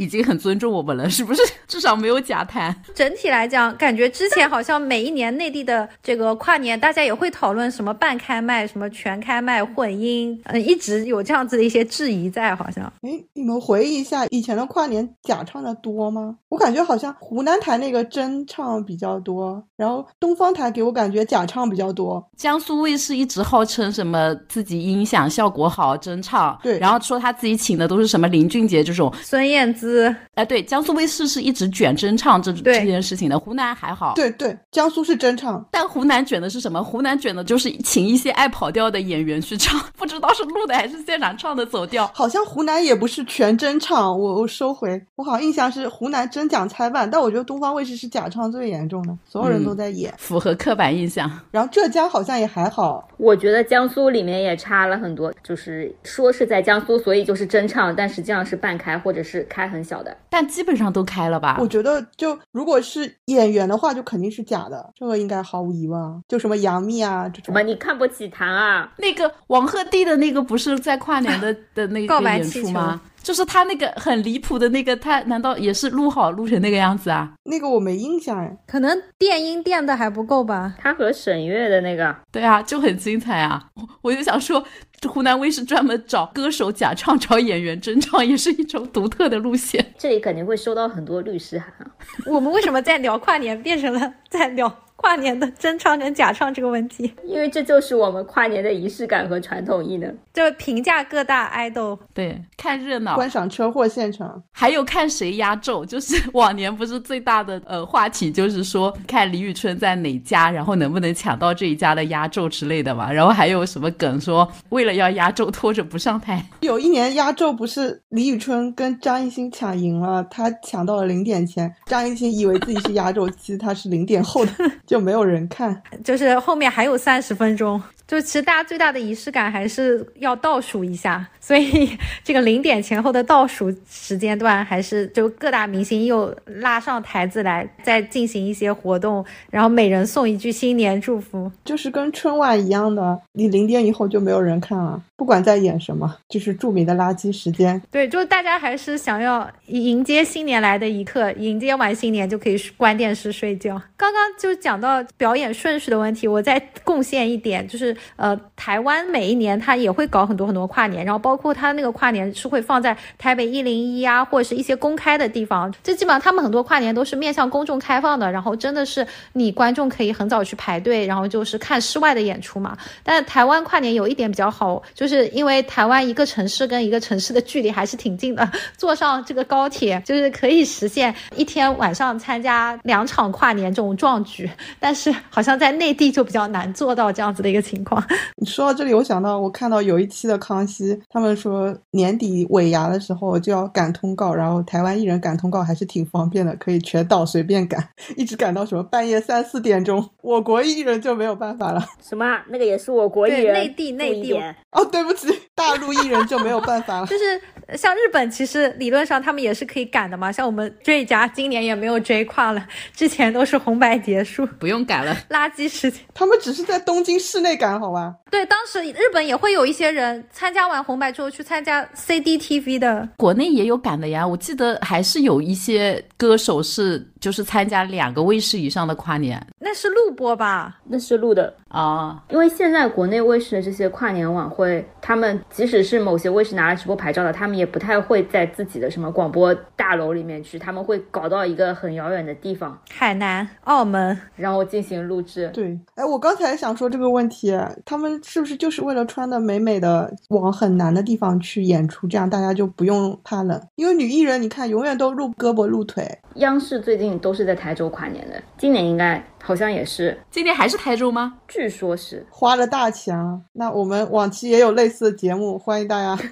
已经很尊重我们了，是不是？至少没有假谈。整体来讲，感觉之前好像每一年内地的这个跨年，大家也会讨论什么半开麦、什么全开麦、混音，嗯，一直有这样子的一些质疑在，好像。哎，你们回忆一下，以前的跨年假唱的多吗？我感觉好像湖南台那个真唱比较多，然后东方台给我感觉假唱比较多。江苏卫视一直号称什么自己音响效果好，真唱，对然后说他自己请的都是什么林俊杰这种，孙燕姿，哎，对，江苏卫视是一直卷真唱这对这件事情的，湖南还好。对对，江苏是真唱，但湖南卷的是什么？湖南卷的就是请一些爱跑调的演员去唱，不知道是录的还是现场唱的走调。好像湖南也不是全真唱，我我收回，我好像印象是湖南真假参半，但我觉得东方卫视是假唱最严重的，所有人都在演。符合刻板印象，然后浙江好像也还好，我觉得江苏里面也差了很多，就是说是在江苏，所以就是真唱，但实际上是半开或者是开很小的。但基本上都开了吧我？觉得就如果是演员的话，就肯定是假的，这个应该毫无疑问啊。就什么杨幂啊这种什么，你看不起唐啊？那个王鹤棣的那个不是在跨年的 的那个演白气球出吗？就是他那个很离谱的那个，他难道也是录好录成那个样子啊？那个我没印象哎。可能电音电的还不够吧？他和沈月的那个，对啊，就很精彩啊！我我就想说，这湖南卫视专门找歌手假唱，找演员真唱，也是一种独特的路线。这里肯定会收到很多律师函啊。我们为什么在聊跨年，变成了在聊跨年的真唱跟假唱这个问题？因为这就是我们跨年的仪式感和传统艺能。就评价各大 idol，对，看热闹，观赏车祸现场，还有看谁压轴，就是 往年不是最大的呃话题，就是说看李宇春在哪家，然后能不能抢到这一家的压轴之类的嘛。然后还有什么梗说，为了要压轴拖着不上台，有一年压轴不是李宇春跟张艺兴抢赢了，他抢到了零点前，张艺兴以为自己是压轴，其实他是零点后的，就没有人看。就是后面还有三十分钟。就其实大家最大的仪式感还是要倒数一下，所以 这个零点前后的倒数时间段，还是就各大明星又拉上台子来，再进行一些活动，然后每人送一句新年祝福。就是跟春晚一样的，你零点以后就没有人看啊，不管在演什么，就是著名的垃圾时间。对，就是大家还是想要迎接新年来的一刻，迎接完新年就可以关电视睡觉。刚刚就讲到表演顺序的问题，我再贡献一点，就是呃，台湾每一年它也会搞很多很多跨年，然后包括它那个跨年是会放在台北一零一啊，或者是一些公开的地方，这基本上他们很多跨年都是面向公众开放的，然后真的是你观众可以很早去排队，然后就是看室外的演出嘛。但台湾跨年有一点比较好，就是因为台湾一个城市跟一个城市的距离还是挺近的，坐上这个高铁就是可以实现一天晚上参加两场跨年这种壮举。但是好像在内地就比较难做到这样子的一个情况。你说到这里，我想到我看到有一期的康熙，他们说年底尾牙的时候就要赶通告，然后台湾艺人赶通告还是挺方便的，可以全岛随便赶，一直赶到什么半夜三四点钟。我国艺人就没有办法了。什么？那个也是我国艺人？内地内地哦，对不起，大陆艺人就没有办法了。就是像日本，其实理论上他们也是可以赶的嘛。像我们追加今年也没有追跨了，之前都是红白结束，不用赶了。垃圾时间，他们只是在东京市内赶，好吧？对，当时日本也会有一些人参加完红白之后去参加 CDTV 的，国内也有赶的呀。我记得还是有一些歌手是就是参加两个卫视以上的跨年，那是录播吧？那是录的啊。因为现在国内卫视的这些跨年晚会，他们即使是某些卫视拿了直播牌照的，他们也不太会在自己的什么广播大楼里面去，他们会搞到一个很遥远的地方，海南、澳门，然后进行录制。对，哎，我刚才想说这个问题，他们是不是就是为了穿的美美的，往很难的地方去演出，这样大家就不用怕冷？因为女艺人，你看永远都露胳膊露腿。央视最近都是在台州跨年的，今年应该好像也是，今年还是台州吗？据说是花了大钱啊。那我们往期也有类似的节目，欢迎大家。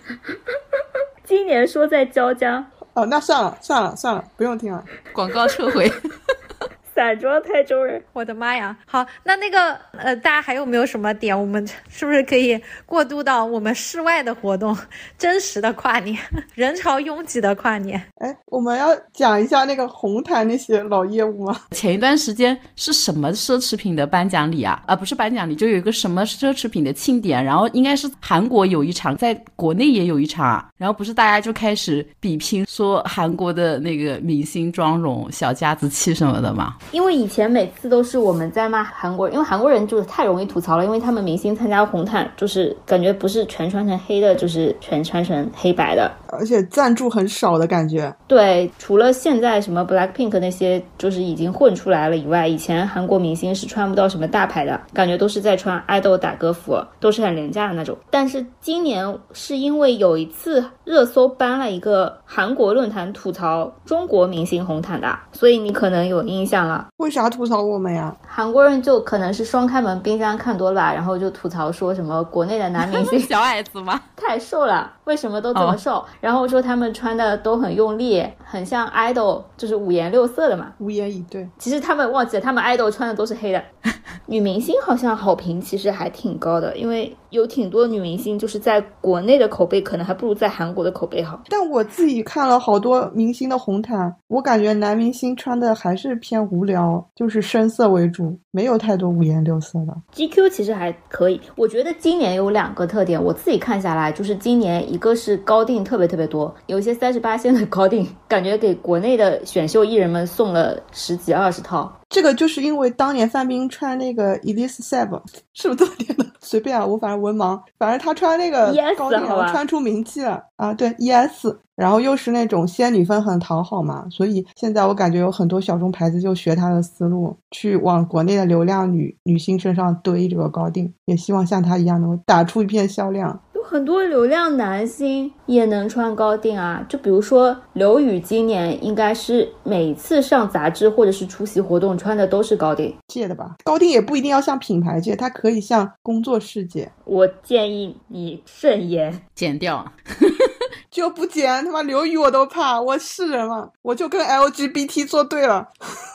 今年说在椒江，哦，那算了算了算了，不用听了，广告撤回。散装台州人，我的妈呀！好，那那个呃，大家还有没有什么点？我们 是不是可以过渡到我们室外的活动，真实的跨年，人潮拥挤的跨年？哎，我们要讲一下那个红毯那些老业务吗？前一段时间是什么奢侈品的颁奖礼啊？啊，不是颁奖礼，就有一个什么奢侈品的庆典，然后应该是韩国有一场，在国内也有一场啊。然后不是大家就开始比拼，说韩国的那个明星妆容、小家子气什么的吗？因为以前每次都是我们在骂韩国人，因为韩国人就是太容易吐槽了，因为他们明星参加红毯，就是感觉不是全穿成黑的，就是全穿成黑白的，而且赞助很少的感觉。对，除了现在什么 Black Pink 那些就是已经混出来了以外，以前韩国明星是穿不到什么大牌的，感觉都是在穿爱豆打歌服，都是很廉价的那种。但是今年是因为有一次热搜搬了一个韩国论坛吐槽中国明星红毯的，所以你可能有印象了。为啥吐槽我们呀？韩国人就可能是双开门冰箱看多了吧，然后就吐槽说什么国内的男明星 小矮子吗？太瘦了，为什么都这么瘦？然后说他们穿的都很用力，很像 idol，就是五颜六色的嘛。无言以对。其实他们忘记了，他们 idol 穿的都是黑的。女明星好像好评其实还挺高的，因为有挺多女明星就是在国内的口碑可能还不如在韩国的口碑好。但我自己看了好多明星的红毯，我感觉男明星穿的还是偏无无聊，就是深色为主，没有太多五颜六色的。GQ 其实还可以，我觉得今年有两个特点，我自己看下来就是今年一个是高定特别特别多，有一些三十八线的高定，感觉给国内的选秀艺人们送了十几二十套。这个就是因为当年范冰穿那个 Elise Seven 是不是这么念的？随便啊，我反正文盲，反正她穿那个高定，然后穿出名气了啊。对，ES，然后又是那种仙女风很讨好嘛，所以现在我感觉有很多小众牌子就学她的思路，去往国内的流量女女星身上堆这个高定，也希望像她一样能够打出一片销量。很多流量男星也能穿高定啊，就比如说刘宇，今年应该是每次上杂志或者是出席活动穿的都是高定借的吧？高定也不一定要向品牌借，它可以向工作室借。我建议你慎言，剪掉。就不剪，他妈刘宇我都怕，我是人吗？我就跟 LGBT 作对了。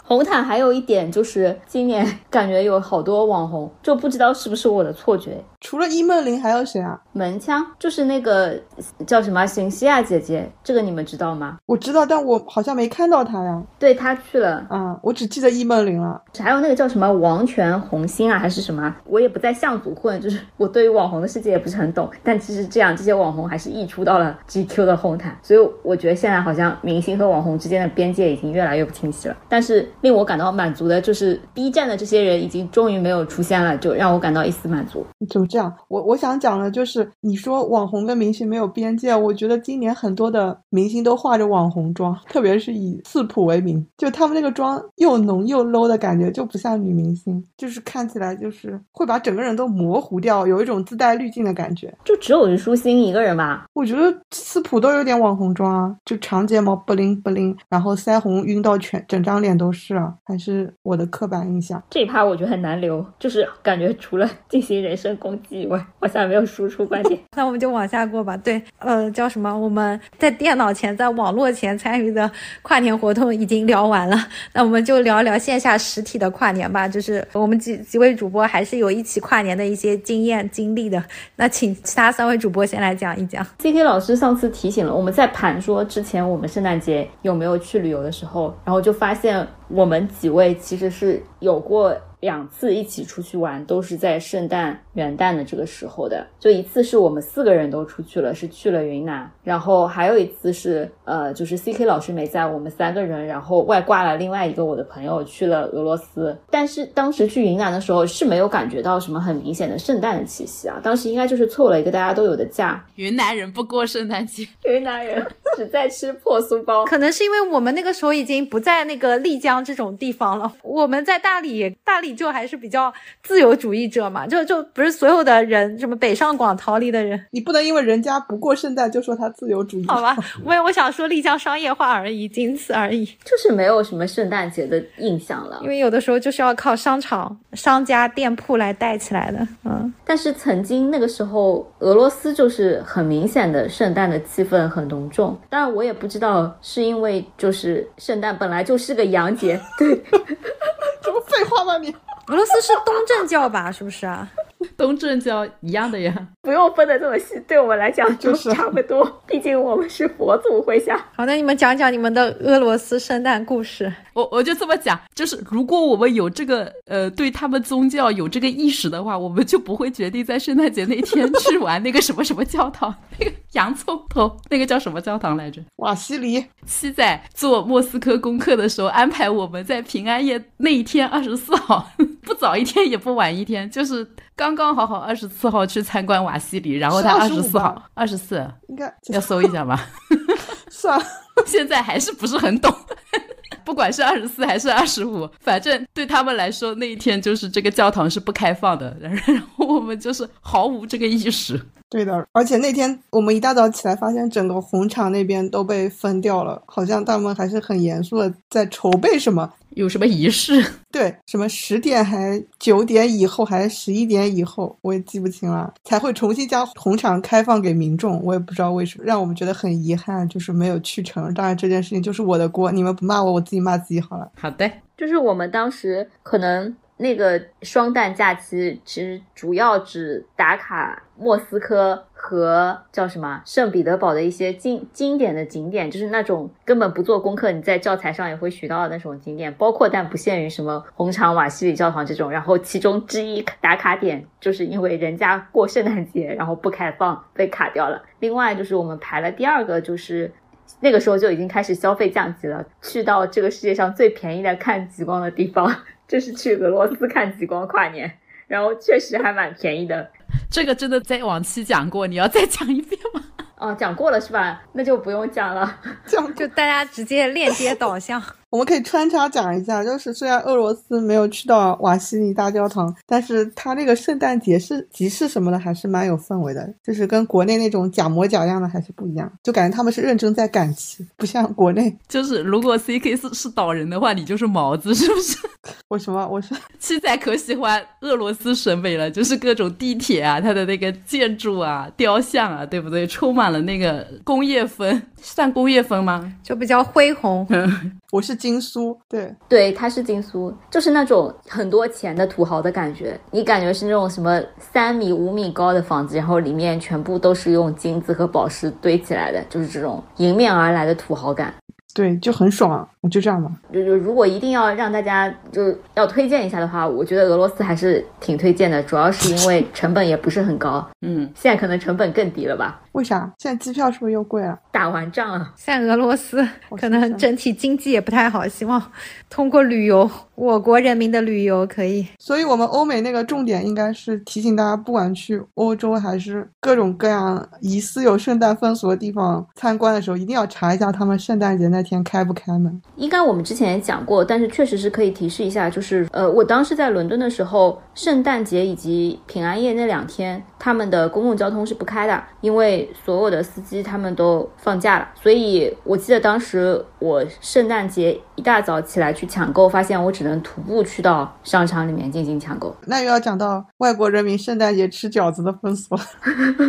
红毯还有一点就是，今年感觉有好多网红，就不知道是不是我的错觉，除了伊梦玲还有谁啊？门腔就是那个叫什么邢西亚姐姐，这个你们知道吗？我知道，但我好像没看到她呀。对她去了，啊，我只记得伊梦玲了。还有那个叫什么王权红星啊，还是什么？我也不在象组混，就是我对于网红的世界也不是很懂。但其实这样，这些网红还是溢出到了 GQ 的红毯，所以我觉得现在好像明星和网红之间的边界已经越来越不清晰了。但是令我感到满足的就是 B 站的这些人已经终于没有出现了，就让我感到一丝满足。就这样，我我想讲的就是，你说网红跟明星没有边界，我觉得今年很多的明星都化着网红妆，特别是以四普为名，就他们那个妆又浓又 low 的感觉，就不像女明星，就是看起来就是会把整个人都模糊掉，有一种自带滤镜的感觉。就只有虞书欣一个人吧？我觉得四普都有点网红妆啊，就长睫毛不灵不灵，然后腮红晕到全整张脸都是啊，还是我的刻板印象。这一趴我觉得很难留，就是感觉除了进行人身攻击以外。好像没有输出观点，那我们就往下过吧。对，呃，叫什么？我们在电脑前、在网络前参与的跨年活动已经聊完了，那我们就聊一聊线下实体的跨年吧。就是我们几几位主播还是有一起跨年的一些经验经历的。那请其他三位主播先来讲一讲。C K 老师上次提醒了我们在盘说之前我们圣诞节有没有去旅游的时候，然后就发现我们几位其实是有过。两次一起出去玩都是在圣诞元旦的这个时候的，就一次是我们四个人都出去了，是去了云南，然后还有一次是呃，就是 C K 老师没在，我们三个人，然后外挂了另外一个我的朋友去了俄罗斯。但是当时去云南的时候是没有感觉到什么很明显的圣诞的气息啊，当时应该就是凑了一个大家都有的假。云南人不过圣诞节，云南人只在吃破酥包，可能是因为我们那个时候已经不在那个丽江这种地方了，我们在大理，大理。就还是比较自由主义者嘛，就就不是所有的人，什么北上广逃离的人，你不能因为人家不过圣诞就说他自由主义，好吧？我我想说丽江商业化而已，仅此而已，就是没有什么圣诞节的印象了。因为有的时候就是要靠商场、商家、店铺来带起来的，嗯。但是曾经那个时候，俄罗斯就是很明显的圣诞的气氛很浓重。当然，我也不知道是因为就是圣诞本来就是个洋节，对，这不废话吗你？俄罗斯是东正教吧？是不是啊？东正教一样的呀，不用分的这么细，对我们来讲就 是差不多。毕竟我们是佛祖麾下。好，那你们讲讲你们的俄罗斯圣诞故事。我我就这么讲，就是如果我们有这个呃对他们宗教有这个意识的话，我们就不会决定在圣诞节那天去玩那个什么什么教堂，那个洋葱头，那个叫什么教堂来着？瓦西里。七仔做莫斯科功课的时候，安排我们在平安夜那一天二十四号，不早一天也不晚一天，就是刚刚好好二十四号去参观瓦西里，然后他二十四号二十四应该要搜一下吧？算了，现在还是不是很懂。不管是二十四还是二十五，反正对他们来说那一天就是这个教堂是不开放的，然后我们就是毫无这个意识。对的，而且那天我们一大早起来，发现整个红场那边都被封掉了，好像他们还是很严肃的在筹备什么，有什么仪式？对，什么十点还九点以后还是十一点以后，我也记不清了，才会重新将红场开放给民众。我也不知道为什么，让我们觉得很遗憾，就是没有去成。当然这件事情就是我的锅，你们不骂我，我自己骂自己好了。好的，就是我们当时可能。那个双旦假期其实主要只打卡莫斯科和叫什么圣彼得堡的一些经经典的景点，就是那种根本不做功课，你在教材上也会学到的那种景点，包括但不限于什么红场瓦西里教堂这种。然后其中之一打卡点就是因为人家过圣诞节，然后不开放被卡掉了。另外就是我们排了第二个，就是那个时候就已经开始消费降级了，去到这个世界上最便宜的看极光的地方。就是去俄罗斯看极光跨年，然后确实还蛮便宜的。这个真的在往期讲过，你要再讲一遍吗？哦，讲过了是吧？那就不用讲了，就 就大家直接链接导向。我们可以穿插讲一下，就是虽然俄罗斯没有去到瓦西里大教堂，但是它那个圣诞节是集市什么的，还是蛮有氛围的。就是跟国内那种假模假样的还是不一样，就感觉他们是认真在赶集，不像国内。就是如果 C K 是是导人的话，你就是毛子，是不是？我什么？我是 七仔可喜欢俄罗斯审美了，就是各种地铁啊，它的那个建筑啊、雕像啊，对不对？充满了那个工业风，算工业风吗？就比较恢宏。我是。金苏，对对，它是金苏，就是那种很多钱的土豪的感觉。你感觉是那种什么三米、五米高的房子，然后里面全部都是用金子和宝石堆起来的，就是这种迎面而来的土豪感。对，就很爽，就这样吧。就就如果一定要让大家就要推荐一下的话，我觉得俄罗斯还是挺推荐的，主要是因为成本也不是很高。嗯，现在可能成本更低了吧？为啥？现在机票是不是又贵了？打完仗了，像俄罗斯可能整体经济也不太好，希望通过旅游，我国人民的旅游可以。所以，我们欧美那个重点应该是提醒大家，不管去欧洲还是各种各样疑似有圣诞风俗的地方参观的时候，一定要查一下他们圣诞节那天开不开门。应该我们之前也讲过，但是确实是可以提示一下，就是呃，我当时在伦敦的时候，圣诞节以及平安夜那两天，他们的公共交通是不开的，因为所有的司机他们都放假了。所以我记得当时我圣诞节一大早起来去抢购，发现我只能徒步去到商场里面进行抢购。那又要讲到外国人民圣诞节吃饺子的风俗，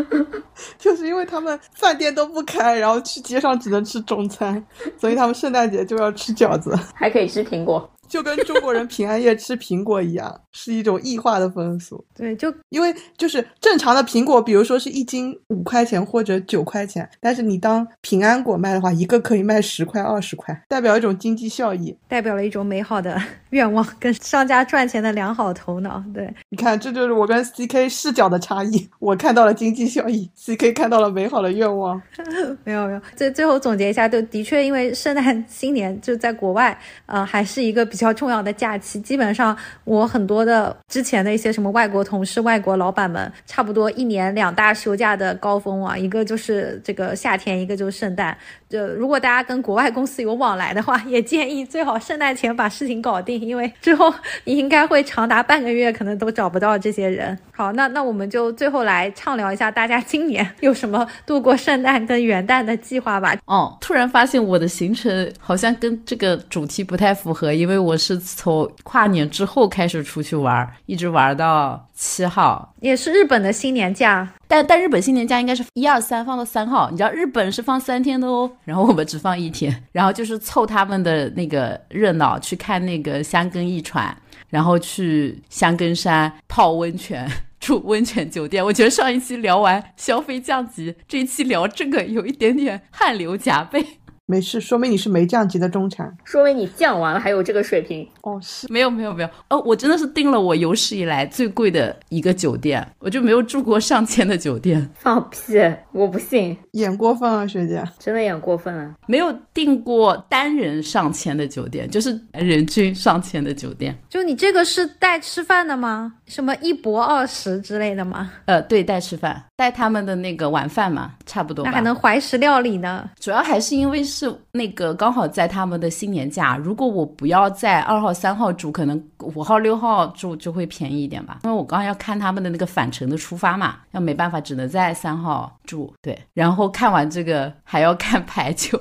就是因为他们饭店都不开，然后去街上只能吃中餐，所以他们圣诞节就要吃饺子，还可以吃苹果。就跟中国人平安夜吃苹果一样，是一种异化的风俗。对，就因为就是正常的苹果，比如说是一斤五块钱或者九块钱，但是你当平安果卖的话，一个可以卖十块、二十块，代表一种经济效益，代表了一种美好的 愿望跟商家赚钱的良好头脑。对，你看，这就是我跟 CK 视角的差异。我看到了经济效益，CK 看到了美好的愿望。没有没有，最最后总结一下，就的确，因为圣诞新年就在国外，呃，还是一个比较。重要的假期，基本上我很多的之前的一些什么外国同事、外国老板们，差不多一年两大休假的高峰啊，一个就是这个夏天，一个就是圣诞。就如果大家跟国外公司有往来的话，也建议最好圣诞前把事情搞定，因为之后你应该会长达半个月可能都找不到这些人。好，那那我们就最后来畅聊一下大家今年有什么度过圣诞跟元旦的计划吧。哦，突然发现我的行程好像跟这个主题不太符合，因为我是从跨年之后开始出去玩，一直玩到七号，也是日本的新年假。但但日本新年假应该是一二三放到三号，你知道日本是放三天的哦，然后我们只放一天，然后就是凑他们的那个热闹，去看那个香根一传，然后去香根山泡温泉。住温泉酒店，我觉得上一期聊完消费降级，这一期聊这个有一点点汗流浃背。没事，说明你是没降级的中产，说明你降完了还有这个水平。哦，是没有没有没有哦，我真的是订了我有史以来最贵的一个酒店，我就没有住过上千的酒店。放屁，我不信，演过分啊，学姐，真的演过分了。没有订过单人上千的酒店，就是人均上千的酒店。就你这个是带吃饭的吗？什么一博二十之类的吗？呃，对，带吃饭，带他们的那个晚饭嘛，差不多。那还能怀石料理呢？主要还是因为是是那个刚好在他们的新年假，如果我不要在二号、三号住，可能五号、六号住就会便宜一点吧。因为我刚刚要看他们的那个返程的出发嘛，要没办法，只能在三号住。对，然后看完这个还要 看排球。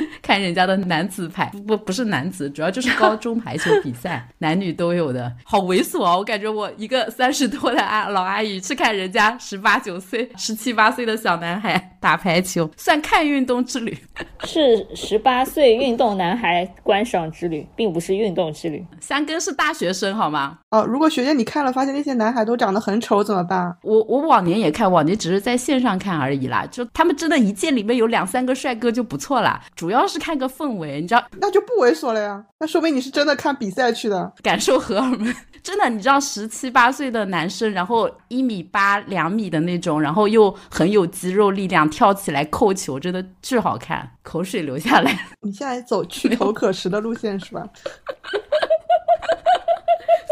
看人家的男子排不不是男子，主要就是高中排球比赛，男女都有的，好猥琐啊！我感觉我一个三十多的阿老阿姨去看人家十八九岁、十七八岁的小男孩打排球，算看运动之旅，是十八岁运动男孩观赏之旅，并不是运动之旅。三根是大学生好吗？哦，如果学姐你看了发现那些男孩都长得很丑怎么办？我我往年也看，往年只是在线上看而已啦，就他们真的一届里面有两三个帅哥就不错啦。主要是看个氛围，你知道，那就不猥琐了呀。那说明你是真的看比赛去的，感受荷尔蒙。真的，你知道，十七八岁的男生，然后一米八、两米的那种，然后又很有肌肉力量，跳起来扣球，真的巨好看，口水流下来。你现在走去头可食的路线是吧？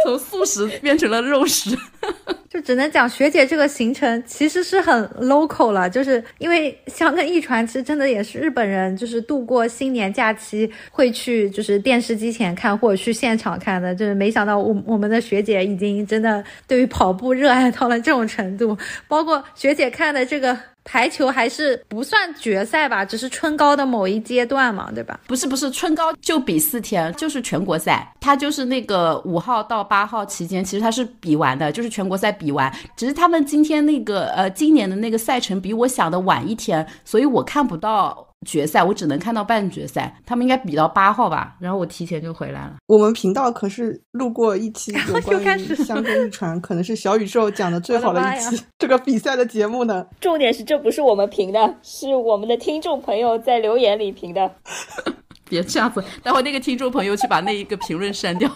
从素食变成了肉食。就只能讲学姐这个行程其实是很 local 了，就是因为香根一传其实真的也是日本人，就是度过新年假期会去就是电视机前看或者去现场看的，就是没想到我我们的学姐已经真的对于跑步热爱到了这种程度，包括学姐看的这个。排球还是不算决赛吧，只是春高的某一阶段嘛，对吧？不是不是，春高就比四天，就是全国赛，它就是那个五号到八号期间，其实它是比完的，就是全国赛比完，只是他们今天那个呃今年的那个赛程比我想的晚一天，所以我看不到决赛，我只能看到半决赛。他们应该比到八号吧，然后我提前就回来了。我们频道可是录过一期有关于香根一传，可能是小宇宙讲的最好的一期这个比赛的节目呢。重点是这不是我们评的，是我们的听众朋友在留言里评的。别这样子，待会那个听众朋友去把那一个评论删掉。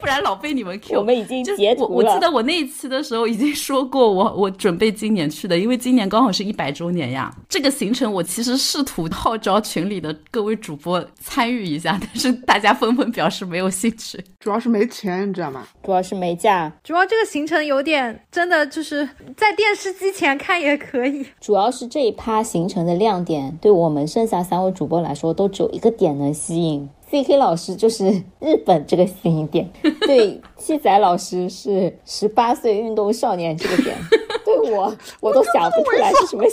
不然老被你们 Q。我们已经截图了。我记得我那一期的时候已经说过，我我准备今年去的，因为今年刚好是一百周年呀。这个行程我其实试图号召群里的各位主播参与一下，但是大家纷纷表示没有兴趣。主要是没钱，你知道吗？主要是没假。主要这个行程有点真的就是在电视机前看也可以。主要是这一趴行程的亮点，对我们剩下三位主播来说，都只有一个点能吸引。C K 老师就是 日本这个点，对七仔老师是十八岁运动少年这个点，对我我都想不出来是什么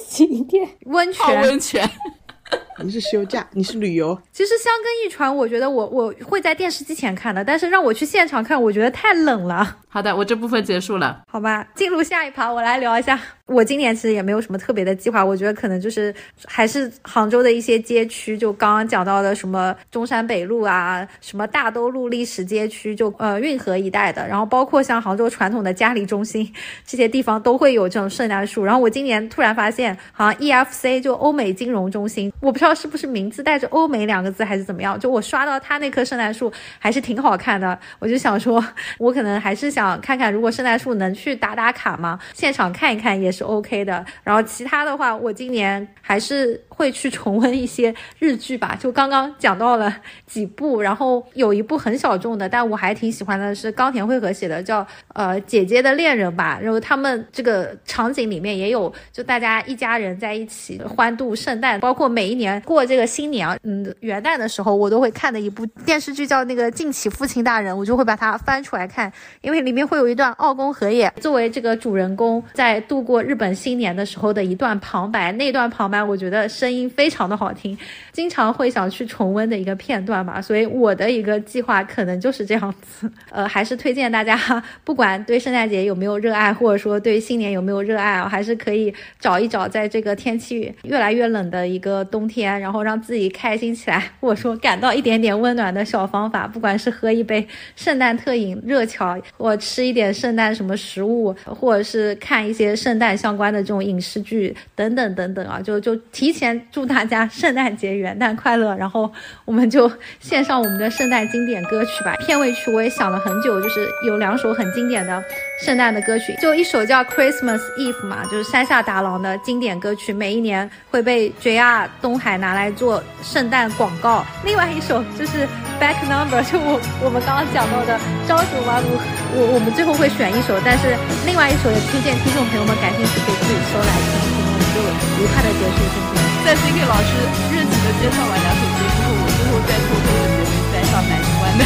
点。温泉，温泉。你是休假，你是旅游。其实香根一传，我觉得我我会在电视机前看的，但是让我去现场看，我觉得太冷了。好的，我这部分结束了。好吧，进入下一趴，我来聊一下。我今年其实也没有什么特别的计划，我觉得可能就是还是杭州的一些街区，就刚刚讲到的什么中山北路啊，什么大都路历史街区，就呃运河一带的，然后包括像杭州传统的嘉里中心这些地方都会有这种圣诞树。然后我今年突然发现，好像 EFC 就欧美金融中心，我不知道是不是名字带着欧美两个字还是怎么样，就我刷到他那棵圣诞树还是挺好看的，我就想说，我可能还是想看看，如果圣诞树能去打打卡吗？现场看一看也是。是 OK 的，然后其他的话，我今年还是会去重温一些日剧吧。就刚刚讲到了几部，然后有一部很小众的，但我还挺喜欢的，是冈田惠和写的，叫呃姐姐的恋人吧。然后他们这个场景里面也有，就大家一家人在一起欢度圣诞，包括每一年过这个新年，嗯元旦的时候，我都会看的一部电视剧叫那个《敬启父亲大人》，我就会把它翻出来看，因为里面会有一段奥宫和也作为这个主人公在度过。日本新年的时候的一段旁白，那段旁白我觉得声音非常的好听，经常会想去重温的一个片段吧。所以我的一个计划可能就是这样子。呃，还是推荐大家，不管对圣诞节有没有热爱，或者说对新年有没有热爱啊，还是可以找一找，在这个天气越来越冷的一个冬天，然后让自己开心起来，或者说感到一点点温暖的小方法。不管是喝一杯圣诞特饮热巧，或吃一点圣诞什么食物，或者是看一些圣诞。相关的这种影视剧等等等等啊，就就提前祝大家圣诞节元旦快乐，然后我们就献上我们的圣诞经典歌曲吧。片尾曲我也想了很久，就是有两首很经典的圣诞的歌曲，就一首叫 Christmas Eve 嘛，就是山下达郎的经典歌曲，每一年会被 JR 东海拿来做圣诞广告。另外一首就是 Back Number，就我我们刚刚讲到的朝九晚五，我我们最后会选一首，但是另外一首也推荐听众朋友们感兴趣。可以自己搜来听听，我们就愉快的结束今天。在 C K 老师热情的介绍完两首歌之后，我最后再偷偷的结尾塞上南湾的，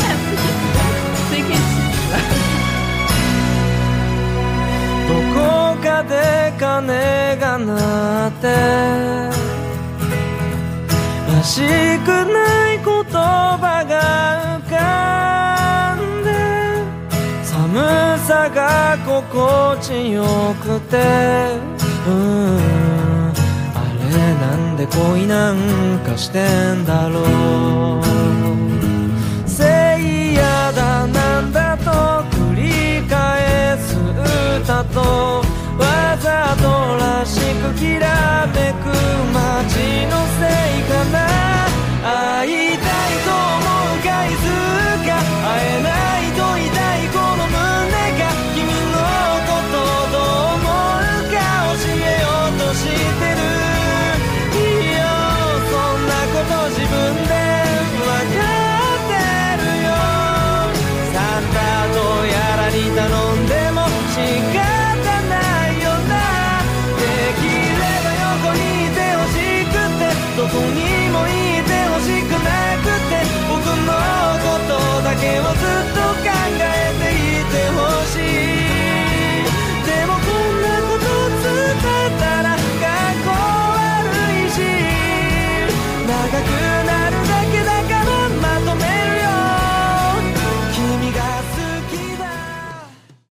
看自己 C K 气死了。どこかで鐘が鳴ってらしくない言葉が浮かんで寒 さが心地よくて。うん。あれなんで恋なんかしてんだろう。せいやだなんだと繰り返す歌と。わざとらしくきらめく街のせいかな。会いたいと思う回数